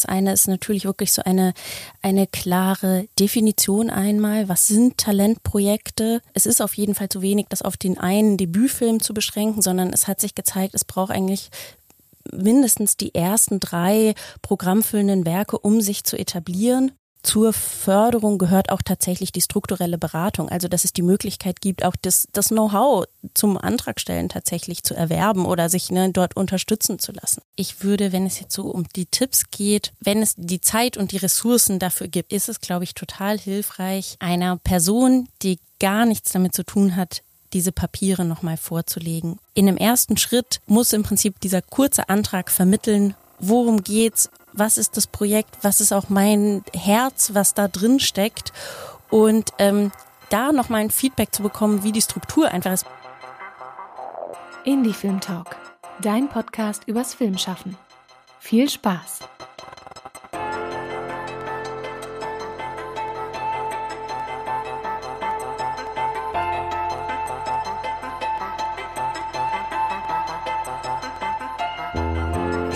Das eine ist natürlich wirklich so eine, eine klare Definition einmal. Was sind Talentprojekte? Es ist auf jeden Fall zu wenig, das auf den einen Debütfilm zu beschränken, sondern es hat sich gezeigt, es braucht eigentlich mindestens die ersten drei programmfüllenden Werke, um sich zu etablieren. Zur Förderung gehört auch tatsächlich die strukturelle Beratung, also dass es die Möglichkeit gibt, auch das, das Know-how zum Antragstellen tatsächlich zu erwerben oder sich ne, dort unterstützen zu lassen. Ich würde, wenn es jetzt so um die Tipps geht, wenn es die Zeit und die Ressourcen dafür gibt, ist es, glaube ich, total hilfreich, einer Person, die gar nichts damit zu tun hat, diese Papiere nochmal vorzulegen. In dem ersten Schritt muss im Prinzip dieser kurze Antrag vermitteln, worum geht's, was ist das Projekt, was ist auch mein Herz, was da drin steckt und ähm, da nochmal ein Feedback zu bekommen, wie die Struktur einfach ist. Indie Film Talk, dein Podcast übers Filmschaffen. Viel Spaß!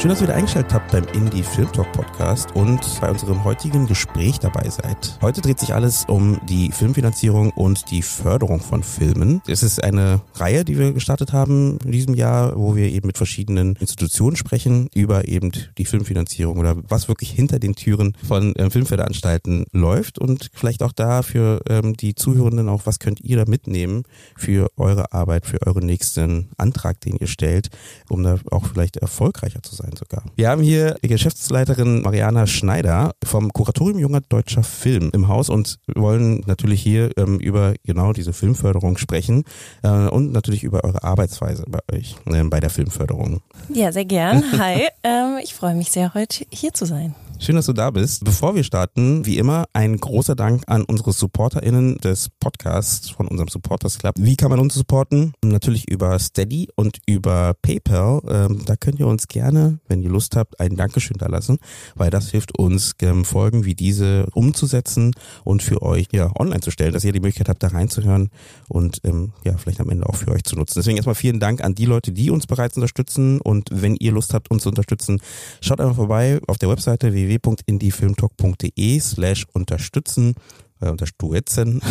Schön, dass ihr wieder eingeschaltet habt beim Indie Film Talk Podcast und bei unserem heutigen Gespräch dabei seid. Heute dreht sich alles um die Filmfinanzierung und die Förderung von Filmen. Es ist eine Reihe, die wir gestartet haben in diesem Jahr, wo wir eben mit verschiedenen Institutionen sprechen über eben die Filmfinanzierung oder was wirklich hinter den Türen von äh, Filmförderanstalten läuft und vielleicht auch da für ähm, die Zuhörenden auch, was könnt ihr da mitnehmen für eure Arbeit, für euren nächsten Antrag, den ihr stellt, um da auch vielleicht erfolgreicher zu sein sogar. Wir haben hier Geschäftsleiterin Mariana Schneider vom Kuratorium Junger Deutscher Film im Haus und wollen natürlich hier ähm, über genau diese Filmförderung sprechen äh, und natürlich über eure Arbeitsweise bei euch äh, bei der Filmförderung. Ja, sehr gern. Hi, ähm, ich freue mich sehr, heute hier zu sein. Schön, dass du da bist. Bevor wir starten, wie immer, ein großer Dank an unsere SupporterInnen des Podcasts von unserem Supporters Club. Wie kann man uns supporten? Natürlich über Steady und über PayPal. Ähm, da könnt ihr uns gerne, wenn ihr Lust habt, ein Dankeschön da lassen, weil das hilft uns, ähm, Folgen wie diese umzusetzen und für euch ja online zu stellen, dass ihr die Möglichkeit habt, da reinzuhören und ähm, ja, vielleicht am Ende auch für euch zu nutzen. Deswegen erstmal vielen Dank an die Leute, die uns bereits unterstützen und wenn ihr Lust habt, uns zu unterstützen, schaut einfach vorbei auf der Webseite www www.indiefilmtalk.de slash unterstützen. Äh, unterstützen.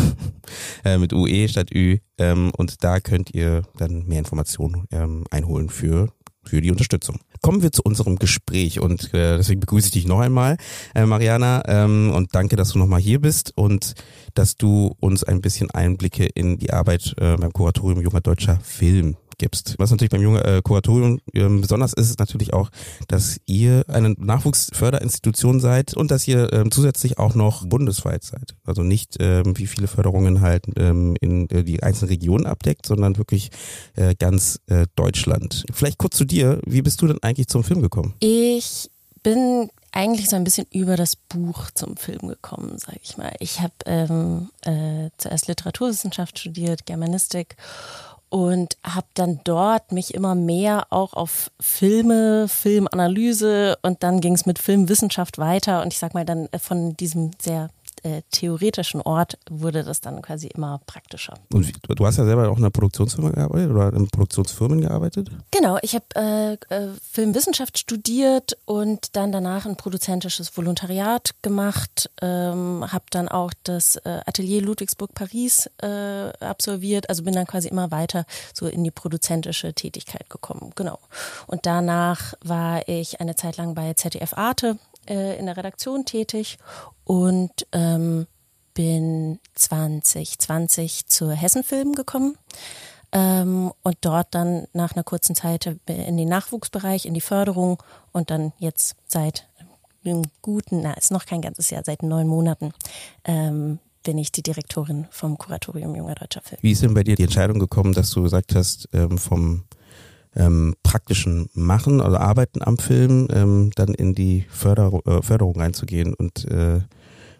Äh, mit UE statt Ü. Ähm, und da könnt ihr dann mehr Informationen ähm, einholen für für die Unterstützung. Kommen wir zu unserem Gespräch und äh, deswegen begrüße ich dich noch einmal, Mariana, ähm, und danke, dass du nochmal hier bist und dass du uns ein bisschen Einblicke in die Arbeit beim Kuratorium Junger Deutscher Film gibst. Was natürlich beim jungen äh, Kuratorium äh, besonders ist, ist natürlich auch, dass ihr eine Nachwuchsförderinstitution seid und dass ihr ähm, zusätzlich auch noch bundesweit seid. Also nicht ähm, wie viele Förderungen halt ähm, in äh, die einzelnen Regionen abdeckt, sondern wirklich äh, ganz äh, Deutschland. Vielleicht kurz zu dir, wie bist du denn eigentlich zum Film gekommen? Ich bin eigentlich so ein bisschen über das Buch zum Film gekommen, sage ich mal. Ich habe ähm, äh, zuerst Literaturwissenschaft studiert, Germanistik und habe dann dort mich immer mehr auch auf Filme, Filmanalyse und dann ging es mit Filmwissenschaft weiter. Und ich sag mal dann von diesem sehr äh, theoretischen Ort wurde das dann quasi immer praktischer. Und du hast ja selber auch in einer Produktionsfirma gearbeitet oder in Produktionsfirmen gearbeitet? Genau, ich habe äh, äh, Filmwissenschaft studiert und dann danach ein produzentisches Volontariat gemacht, ähm, habe dann auch das äh, Atelier Ludwigsburg-Paris äh, absolviert, also bin dann quasi immer weiter so in die produzentische Tätigkeit gekommen. Genau. Und danach war ich eine Zeit lang bei ZDF Arte äh, in der Redaktion tätig und ähm, bin 2020 zur Hessenfilm gekommen ähm, und dort dann nach einer kurzen Zeit in den Nachwuchsbereich, in die Förderung und dann jetzt seit einem guten, na, ist noch kein ganzes Jahr, seit neun Monaten ähm, bin ich die Direktorin vom Kuratorium Junger Deutscher Film. Wie ist denn bei dir die Entscheidung gekommen, dass du gesagt hast, ähm, vom ähm, praktischen Machen, also Arbeiten am Film, ähm, dann in die Förder äh, Förderung reinzugehen und äh,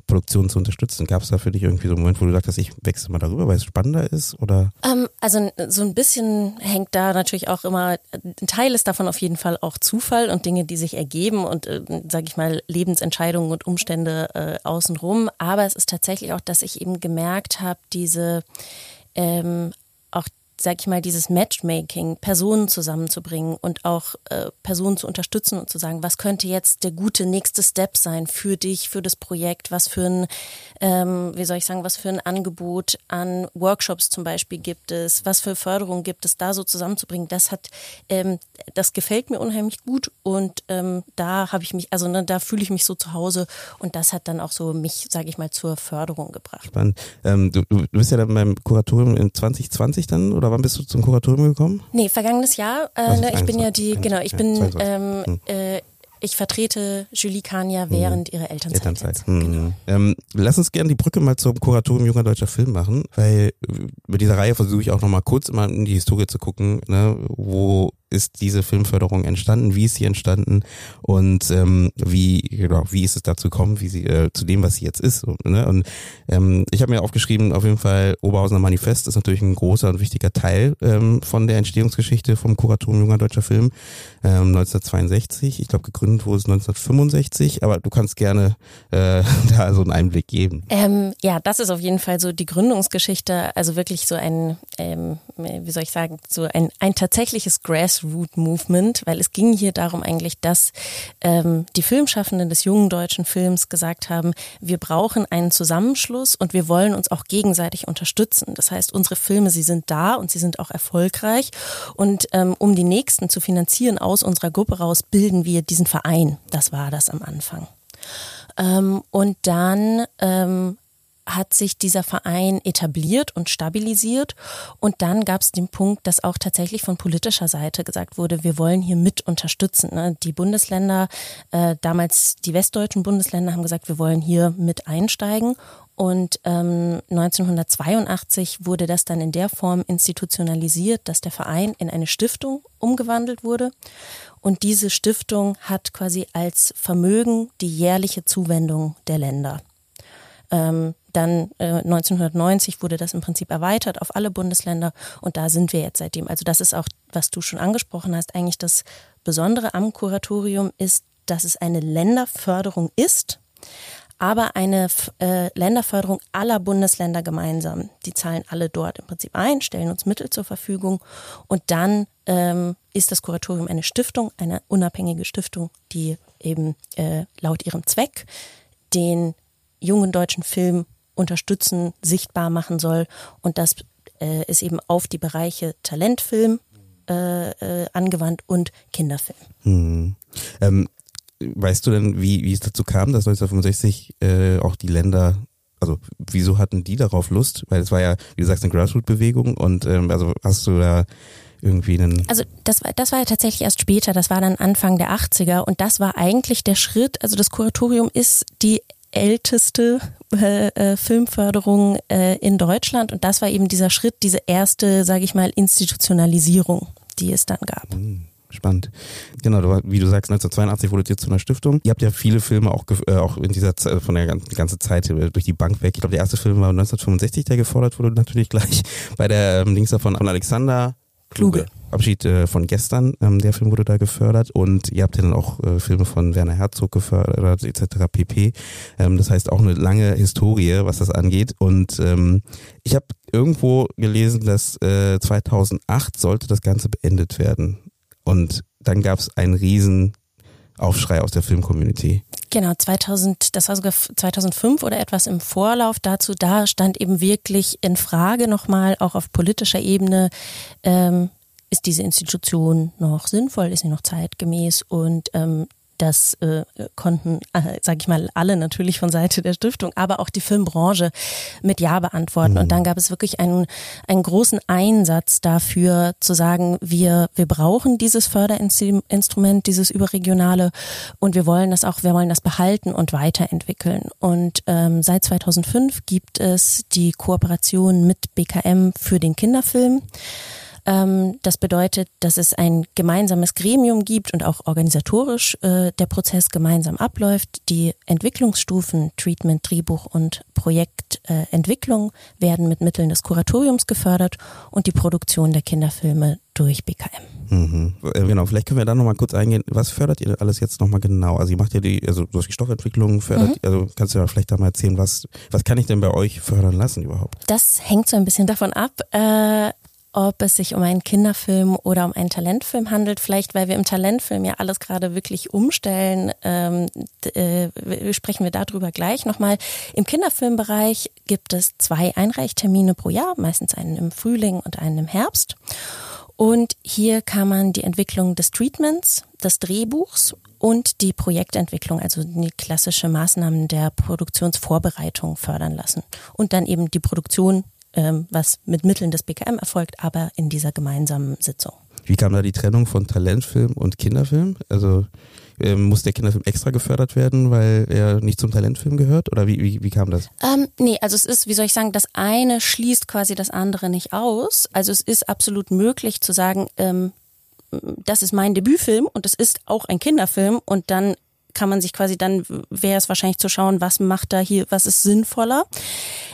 Produktion zu unterstützen. Gab es da für dich irgendwie so einen Moment, wo du sagst, ich wechsle mal darüber, weil es spannender ist? Oder? Ähm, also so ein bisschen hängt da natürlich auch immer, ein Teil ist davon auf jeden Fall auch Zufall und Dinge, die sich ergeben und, äh, sage ich mal, Lebensentscheidungen und Umstände äh, außenrum. Aber es ist tatsächlich auch, dass ich eben gemerkt habe, diese ähm, sag ich mal, dieses Matchmaking, Personen zusammenzubringen und auch äh, Personen zu unterstützen und zu sagen, was könnte jetzt der gute nächste Step sein für dich, für das Projekt, was für ein, ähm, wie soll ich sagen, was für ein Angebot an Workshops zum Beispiel gibt es, was für Förderung gibt es, da so zusammenzubringen, das hat, ähm, das gefällt mir unheimlich gut und ähm, da habe ich mich, also ne, da fühle ich mich so zu Hause und das hat dann auch so mich, sage ich mal, zur Förderung gebracht. Spannend. Ähm, du, du bist ja dann beim Kuratorium in 2020 dann oder wann bist du zum Kuratorium gekommen? Nee, vergangenes Jahr. Äh, also ne, ich bin ja die, genau, ich bin, ähm, hm. äh, ich vertrete Julie Kania während hm. ihrer Elternzeit. Elternzeit. Hm. Genau. Ähm, lass uns gerne die Brücke mal zum Kuratorium junger deutscher Film machen, weil mit dieser Reihe versuche ich auch nochmal kurz mal in die Historie zu gucken, ne, wo ist diese Filmförderung entstanden, wie ist sie entstanden und ähm, wie genau, wie ist es dazu gekommen, wie sie äh, zu dem, was sie jetzt ist. Und, ne? und ähm, ich habe mir aufgeschrieben, auf jeden Fall Oberhausener Manifest ist natürlich ein großer und wichtiger Teil ähm, von der Entstehungsgeschichte vom Kuratorium junger deutscher Film ähm, 1962. Ich glaube, gegründet wurde es 1965, aber du kannst gerne äh, da so einen Einblick geben. Ähm, ja, das ist auf jeden Fall so die Gründungsgeschichte, also wirklich so ein, ähm, wie soll ich sagen, so ein, ein tatsächliches Grassroots Grassroot Movement, weil es ging hier darum eigentlich, dass ähm, die Filmschaffenden des jungen deutschen Films gesagt haben, wir brauchen einen Zusammenschluss und wir wollen uns auch gegenseitig unterstützen. Das heißt, unsere Filme, sie sind da und sie sind auch erfolgreich und ähm, um die nächsten zu finanzieren aus unserer Gruppe raus, bilden wir diesen Verein. Das war das am Anfang. Ähm, und dann ähm, hat sich dieser Verein etabliert und stabilisiert. Und dann gab es den Punkt, dass auch tatsächlich von politischer Seite gesagt wurde, wir wollen hier mit unterstützen. Ne? Die Bundesländer, äh, damals die westdeutschen Bundesländer haben gesagt, wir wollen hier mit einsteigen. Und ähm, 1982 wurde das dann in der Form institutionalisiert, dass der Verein in eine Stiftung umgewandelt wurde. Und diese Stiftung hat quasi als Vermögen die jährliche Zuwendung der Länder. Ähm, dann äh, 1990 wurde das im Prinzip erweitert auf alle Bundesländer und da sind wir jetzt seitdem. Also das ist auch, was du schon angesprochen hast, eigentlich das Besondere am Kuratorium ist, dass es eine Länderförderung ist, aber eine äh, Länderförderung aller Bundesländer gemeinsam. Die zahlen alle dort im Prinzip ein, stellen uns Mittel zur Verfügung und dann ähm, ist das Kuratorium eine Stiftung, eine unabhängige Stiftung, die eben äh, laut ihrem Zweck den jungen deutschen Film unterstützen, sichtbar machen soll. Und das äh, ist eben auf die Bereiche Talentfilm äh, äh, angewandt und Kinderfilm. Hm. Ähm, weißt du denn, wie, wie es dazu kam, dass 1965 äh, auch die Länder also wieso hatten die darauf Lust? Weil es war ja, wie du sagst, eine Grassroot-Bewegung und ähm, also hast du da irgendwie einen. Also das war, das war ja tatsächlich erst später, das war dann Anfang der 80er und das war eigentlich der Schritt, also das Kuratorium ist die älteste äh, äh, Filmförderung äh, in Deutschland und das war eben dieser Schritt, diese erste, sage ich mal, Institutionalisierung, die es dann gab. Hm, spannend. Genau, wie du sagst, 1982 wurde ihr zu einer Stiftung. Ihr habt ja viele Filme auch, äh, auch in dieser Zeit, von der ganzen, ganze Zeit äh, durch die Bank weg. Ich glaube, der erste Film war 1965, der gefordert wurde, natürlich gleich bei der ähm, Links davon von Alexander Kluge. Abschied äh, von gestern, ähm, der Film wurde da gefördert und ihr habt ja dann auch äh, Filme von Werner Herzog gefördert etc. pp. Ähm, das heißt auch eine lange Historie, was das angeht und ähm, ich habe irgendwo gelesen, dass äh, 2008 sollte das Ganze beendet werden und dann gab es einen riesen Aufschrei aus der Filmcommunity. Genau, 2000, das war sogar 2005 oder etwas im Vorlauf dazu, da stand eben wirklich in Frage nochmal, auch auf politischer Ebene, ähm, ist diese Institution noch sinnvoll, ist sie noch zeitgemäß? Und ähm, das äh, konnten, äh, sage ich mal, alle natürlich von Seite der Stiftung, aber auch die Filmbranche mit Ja beantworten. Mhm. Und dann gab es wirklich einen, einen großen Einsatz dafür zu sagen, wir, wir brauchen dieses Förderinstrument, dieses überregionale und wir wollen das auch, wir wollen das behalten und weiterentwickeln. Und ähm, seit 2005 gibt es die Kooperation mit BKM für den Kinderfilm. Ähm, das bedeutet, dass es ein gemeinsames Gremium gibt und auch organisatorisch äh, der Prozess gemeinsam abläuft. Die Entwicklungsstufen Treatment, Drehbuch und Projektentwicklung werden mit Mitteln des Kuratoriums gefördert und die Produktion der Kinderfilme durch BKM. Mhm. Äh, genau, vielleicht können wir da nochmal kurz eingehen. Was fördert ihr alles jetzt nochmal genau? Also ihr macht ja die, also durch die Stoffentwicklung fördert, mhm. also kannst du ja vielleicht da mal erzählen, was, was kann ich denn bei euch fördern lassen überhaupt? Das hängt so ein bisschen davon ab, äh, ob es sich um einen Kinderfilm oder um einen Talentfilm handelt. Vielleicht, weil wir im Talentfilm ja alles gerade wirklich umstellen, ähm, äh, sprechen wir darüber gleich nochmal. Im Kinderfilmbereich gibt es zwei Einreichtermine pro Jahr, meistens einen im Frühling und einen im Herbst. Und hier kann man die Entwicklung des Treatments, des Drehbuchs und die Projektentwicklung, also die klassische Maßnahmen der Produktionsvorbereitung fördern lassen. Und dann eben die Produktion, ähm, was mit Mitteln des BKM erfolgt, aber in dieser gemeinsamen Sitzung. Wie kam da die Trennung von Talentfilm und Kinderfilm? Also ähm, muss der Kinderfilm extra gefördert werden, weil er nicht zum Talentfilm gehört? Oder wie, wie, wie kam das? Ähm, nee, also es ist, wie soll ich sagen, das eine schließt quasi das andere nicht aus. Also es ist absolut möglich zu sagen, ähm, das ist mein Debütfilm und es ist auch ein Kinderfilm und dann kann man sich quasi dann wäre es wahrscheinlich zu schauen, was macht da hier, was ist sinnvoller.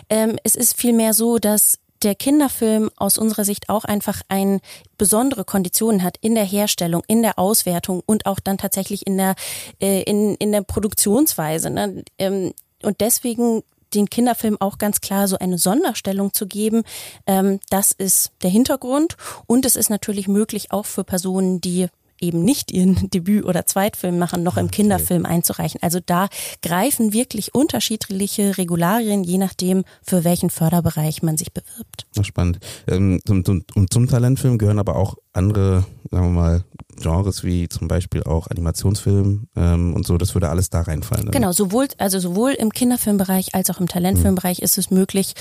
Ähm, es ist vielmehr so, dass der Kinderfilm aus unserer Sicht auch einfach ein besondere Konditionen hat in der Herstellung, in der Auswertung und auch dann tatsächlich in der äh, in, in der Produktionsweise. Ne? Ähm, und deswegen den Kinderfilm auch ganz klar so eine Sonderstellung zu geben. Ähm, das ist der Hintergrund. Und es ist natürlich möglich, auch für Personen, die eben nicht ihren Debüt- oder Zweitfilm machen, noch im Kinderfilm einzureichen. Also da greifen wirklich unterschiedliche Regularien, je nachdem, für welchen Förderbereich man sich bewirbt. Spannend. Ähm, zum, zum, zum Talentfilm gehören aber auch andere, sagen wir mal, Genres wie zum Beispiel auch Animationsfilm ähm, und so, das würde alles da reinfallen. Oder? Genau, sowohl, also sowohl im Kinderfilmbereich als auch im Talentfilmbereich mhm. ist es möglich,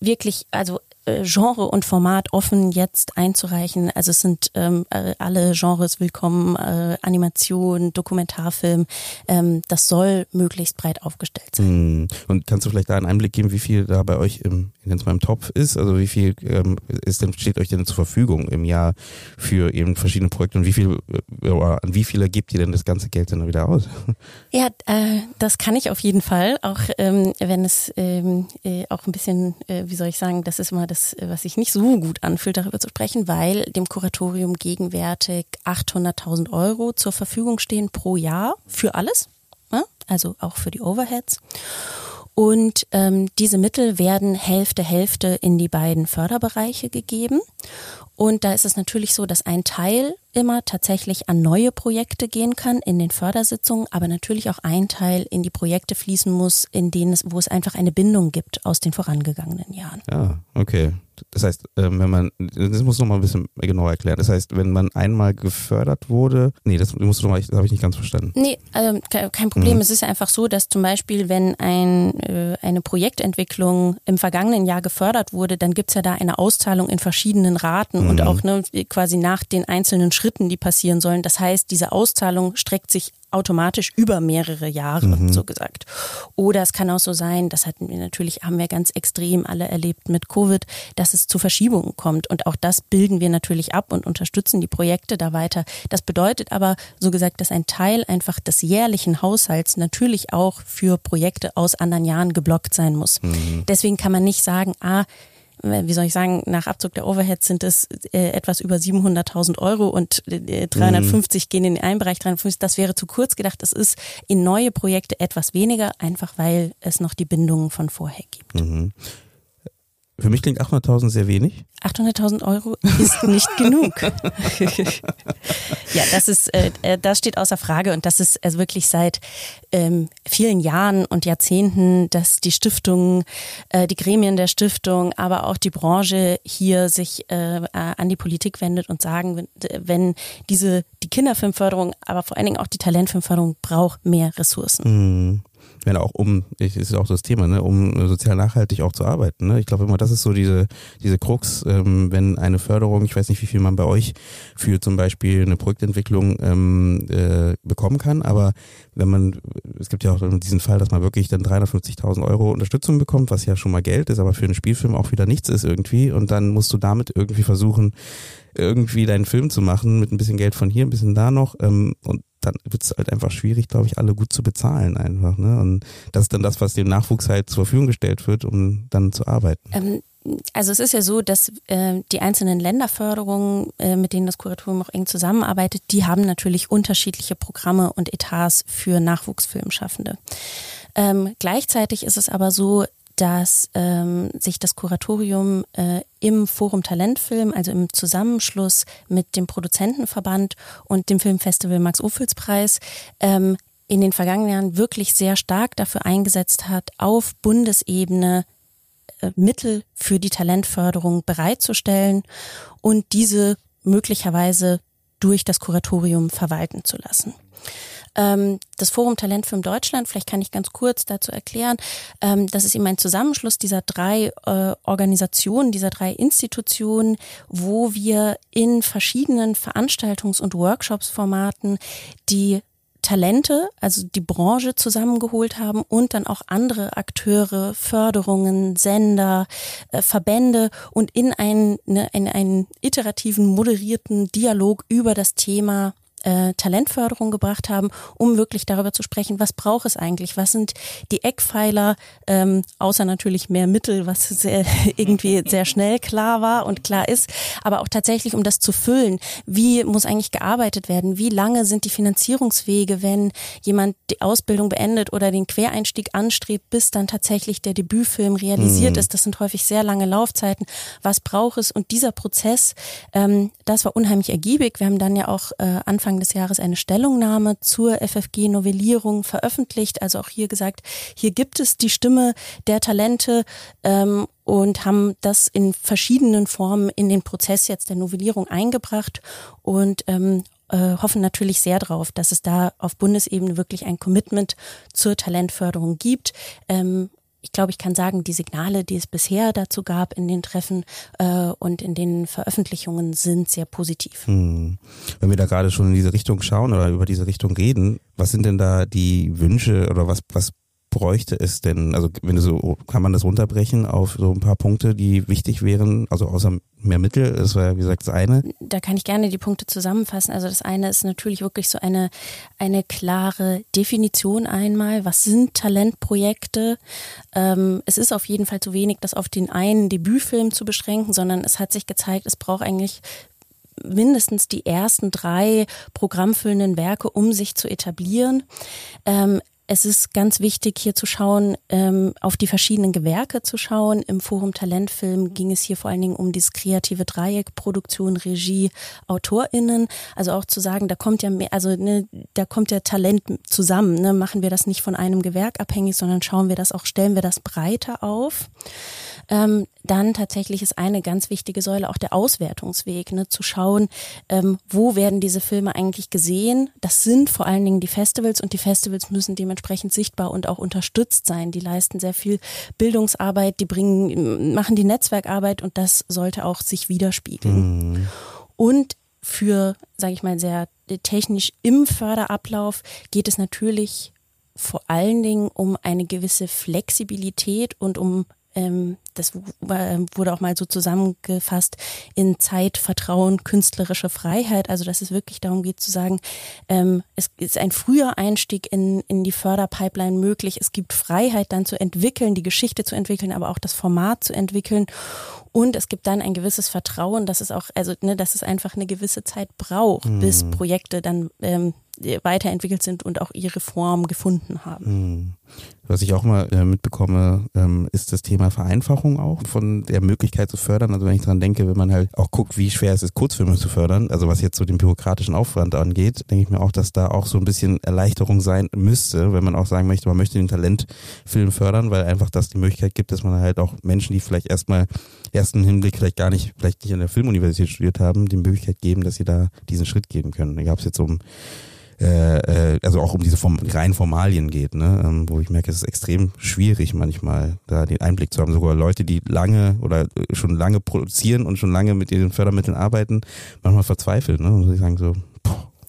wirklich, also Genre und Format offen jetzt einzureichen. Also es sind ähm, äh, alle Genres willkommen, äh, Animation, Dokumentarfilm. Ähm, das soll möglichst breit aufgestellt sein. Hm. Und kannst du vielleicht da einen Einblick geben, wie viel da bei euch im, in meinem Topf ist? Also wie viel ähm, ist denn, steht euch denn zur Verfügung im Jahr für eben verschiedene Projekte und wie viel äh, an wie viele gebt ihr denn das ganze Geld dann wieder aus? Ja, äh, das kann ich auf jeden Fall, auch ähm, wenn es ähm, äh, auch ein bisschen, äh, wie soll ich sagen, das ist immer das das, was sich nicht so gut anfühlt, darüber zu sprechen, weil dem Kuratorium gegenwärtig 800.000 Euro zur Verfügung stehen pro Jahr für alles, ne? also auch für die Overheads. Und ähm, diese Mittel werden Hälfte Hälfte in die beiden Förderbereiche gegeben. Und da ist es natürlich so, dass ein Teil immer tatsächlich an neue Projekte gehen kann in den Fördersitzungen, aber natürlich auch ein Teil in die Projekte fließen muss, in denen es, wo es einfach eine Bindung gibt aus den vorangegangenen Jahren. Ja, okay. Das heißt, ähm, wenn man, das muss noch mal ein bisschen genauer erklären. Das heißt, wenn man einmal gefördert wurde, nee, das musst du noch mal, das habe ich nicht ganz verstanden. Nee, also kein Problem. Mhm. Es ist einfach so, dass zum Beispiel, wenn ein, äh, eine Projektentwicklung im vergangenen Jahr gefördert wurde, dann gibt's ja da eine Auszahlung in verschiedenen Raten mhm. und auch ne, quasi nach den einzelnen Schritten, die passieren sollen. Das heißt, diese Auszahlung streckt sich automatisch über mehrere Jahre, mhm. so gesagt. Oder es kann auch so sein, das hatten wir natürlich, haben wir ganz extrem alle erlebt mit Covid, dass es zu Verschiebungen kommt. Und auch das bilden wir natürlich ab und unterstützen die Projekte da weiter. Das bedeutet aber, so gesagt, dass ein Teil einfach des jährlichen Haushalts natürlich auch für Projekte aus anderen Jahren geblockt sein muss. Mhm. Deswegen kann man nicht sagen, ah, wie soll ich sagen, nach Abzug der Overheads sind es äh, etwas über 700.000 Euro und äh, 350 mhm. gehen in den einen Bereich, 350, das wäre zu kurz gedacht. Es ist in neue Projekte etwas weniger, einfach weil es noch die Bindungen von vorher gibt. Mhm. Für mich klingt 800.000 sehr wenig. 800.000 Euro ist nicht genug. ja, das ist, äh, äh, das steht außer Frage und das ist also wirklich seit ähm, vielen Jahren und Jahrzehnten, dass die Stiftung, äh, die Gremien der Stiftung, aber auch die Branche hier sich äh, an die Politik wendet und sagen, wenn, wenn diese die Kinderfilmförderung, aber vor allen Dingen auch die Talentfilmförderung braucht mehr Ressourcen. Mhm wenn auch um, ich, ist auch das Thema, ne, um sozial nachhaltig auch zu arbeiten. Ne? Ich glaube immer, das ist so diese, diese Krux, ähm, wenn eine Förderung, ich weiß nicht, wie viel man bei euch für zum Beispiel eine Projektentwicklung ähm, äh, bekommen kann, aber wenn man, es gibt ja auch diesen Fall, dass man wirklich dann 350.000 Euro Unterstützung bekommt, was ja schon mal Geld ist, aber für einen Spielfilm auch wieder nichts ist irgendwie und dann musst du damit irgendwie versuchen, irgendwie deinen Film zu machen mit ein bisschen Geld von hier, ein bisschen da noch ähm, und dann wird es halt einfach schwierig, glaube ich, alle gut zu bezahlen einfach. Ne? Und das ist dann das, was dem Nachwuchs halt zur Verfügung gestellt wird, um dann zu arbeiten. Ähm also es ist ja so, dass äh, die einzelnen Länderförderungen, äh, mit denen das Kuratorium auch eng zusammenarbeitet, die haben natürlich unterschiedliche Programme und Etats für Nachwuchsfilmschaffende. Ähm, gleichzeitig ist es aber so, dass ähm, sich das Kuratorium äh, im Forum Talentfilm, also im Zusammenschluss mit dem Produzentenverband und dem Filmfestival Max-Ophüls-Preis, ähm, in den vergangenen Jahren wirklich sehr stark dafür eingesetzt hat, auf Bundesebene äh, Mittel für die Talentförderung bereitzustellen und diese möglicherweise durch das Kuratorium verwalten zu lassen. Ähm, das Forum Talentfilm Deutschland, vielleicht kann ich ganz kurz dazu erklären, ähm, das ist eben ein Zusammenschluss dieser drei äh, Organisationen, dieser drei Institutionen, wo wir in verschiedenen Veranstaltungs- und Workshops-Formaten die Talente, also die Branche zusammengeholt haben und dann auch andere Akteure, Förderungen, Sender, äh, Verbände und in einen, ne, in einen iterativen, moderierten Dialog über das Thema äh, Talentförderung gebracht haben, um wirklich darüber zu sprechen, was braucht es eigentlich, was sind die Eckpfeiler, ähm, außer natürlich mehr Mittel, was sehr, irgendwie sehr schnell klar war und klar ist, aber auch tatsächlich, um das zu füllen, wie muss eigentlich gearbeitet werden, wie lange sind die Finanzierungswege, wenn jemand die Ausbildung beendet oder den Quereinstieg anstrebt, bis dann tatsächlich der Debütfilm realisiert mhm. ist. Das sind häufig sehr lange Laufzeiten. Was braucht es? Und dieser Prozess, ähm, das war unheimlich ergiebig. Wir haben dann ja auch äh, Anfang Anfang des Jahres eine Stellungnahme zur FFG-Novellierung veröffentlicht. Also auch hier gesagt, hier gibt es die Stimme der Talente ähm, und haben das in verschiedenen Formen in den Prozess jetzt der Novellierung eingebracht und ähm, äh, hoffen natürlich sehr darauf, dass es da auf Bundesebene wirklich ein Commitment zur Talentförderung gibt. Ähm, ich glaube, ich kann sagen, die Signale, die es bisher dazu gab in den Treffen äh, und in den Veröffentlichungen, sind sehr positiv. Hm. Wenn wir da gerade schon in diese Richtung schauen oder über diese Richtung reden, was sind denn da die Wünsche oder was, was bräuchte es denn? Also wenn du so, kann man das runterbrechen auf so ein paar Punkte, die wichtig wären, also außer mehr Mittel, das war ja wie gesagt das eine. Da kann ich gerne die Punkte zusammenfassen. Also das eine ist natürlich wirklich so eine, eine klare Definition einmal. Was sind Talentprojekte? Ähm, es ist auf jeden Fall zu wenig, das auf den einen Debütfilm zu beschränken, sondern es hat sich gezeigt, es braucht eigentlich mindestens die ersten drei programmfüllenden Werke, um sich zu etablieren. Ähm, es ist ganz wichtig, hier zu schauen, ähm, auf die verschiedenen Gewerke zu schauen. Im Forum Talentfilm ging es hier vor allen Dingen um dieses kreative Dreieck, Produktion, Regie, AutorInnen. Also auch zu sagen, da kommt ja mehr, also ne, da kommt ja Talent zusammen. Ne? Machen wir das nicht von einem Gewerk abhängig, sondern schauen wir das auch, stellen wir das breiter auf. Ähm, dann tatsächlich ist eine ganz wichtige Säule auch der Auswertungsweg, ne, zu schauen, ähm, wo werden diese Filme eigentlich gesehen. Das sind vor allen Dingen die Festivals und die Festivals müssen dementsprechend sichtbar und auch unterstützt sein. Die leisten sehr viel Bildungsarbeit, die bringen, machen die Netzwerkarbeit und das sollte auch sich widerspiegeln. Mhm. Und für, sage ich mal, sehr technisch im Förderablauf geht es natürlich vor allen Dingen um eine gewisse Flexibilität und um ähm, das wurde auch mal so zusammengefasst in Zeit, Vertrauen, künstlerische Freiheit. Also dass es wirklich darum geht zu sagen, ähm, es ist ein früher Einstieg in, in die Förderpipeline möglich. Es gibt Freiheit dann zu entwickeln, die Geschichte zu entwickeln, aber auch das Format zu entwickeln. Und es gibt dann ein gewisses Vertrauen, dass es auch, also ne, dass es einfach eine gewisse Zeit braucht, mhm. bis Projekte dann ähm, weiterentwickelt sind und auch ihre Form gefunden haben. Hm. Was ich auch mal äh, mitbekomme, ähm, ist das Thema Vereinfachung auch von der Möglichkeit zu fördern. Also wenn ich dran denke, wenn man halt auch guckt, wie schwer es ist, Kurzfilme zu fördern, also was jetzt so den bürokratischen Aufwand angeht, denke ich mir auch, dass da auch so ein bisschen Erleichterung sein müsste, wenn man auch sagen möchte, man möchte den Talentfilm fördern, weil einfach das die Möglichkeit gibt, dass man halt auch Menschen, die vielleicht erstmal ersten Hinblick vielleicht gar nicht, vielleicht nicht an der Filmuniversität studiert haben, die Möglichkeit geben, dass sie da diesen Schritt geben können. Da gab es jetzt so ein äh, äh, also auch um diese Form, reinen Formalien geht, ne? ähm, wo ich merke, es ist extrem schwierig manchmal, da den Einblick zu haben. Sogar Leute, die lange oder äh, schon lange produzieren und schon lange mit ihren Fördermitteln arbeiten, manchmal verzweifeln, ne? muss ich sagen, so,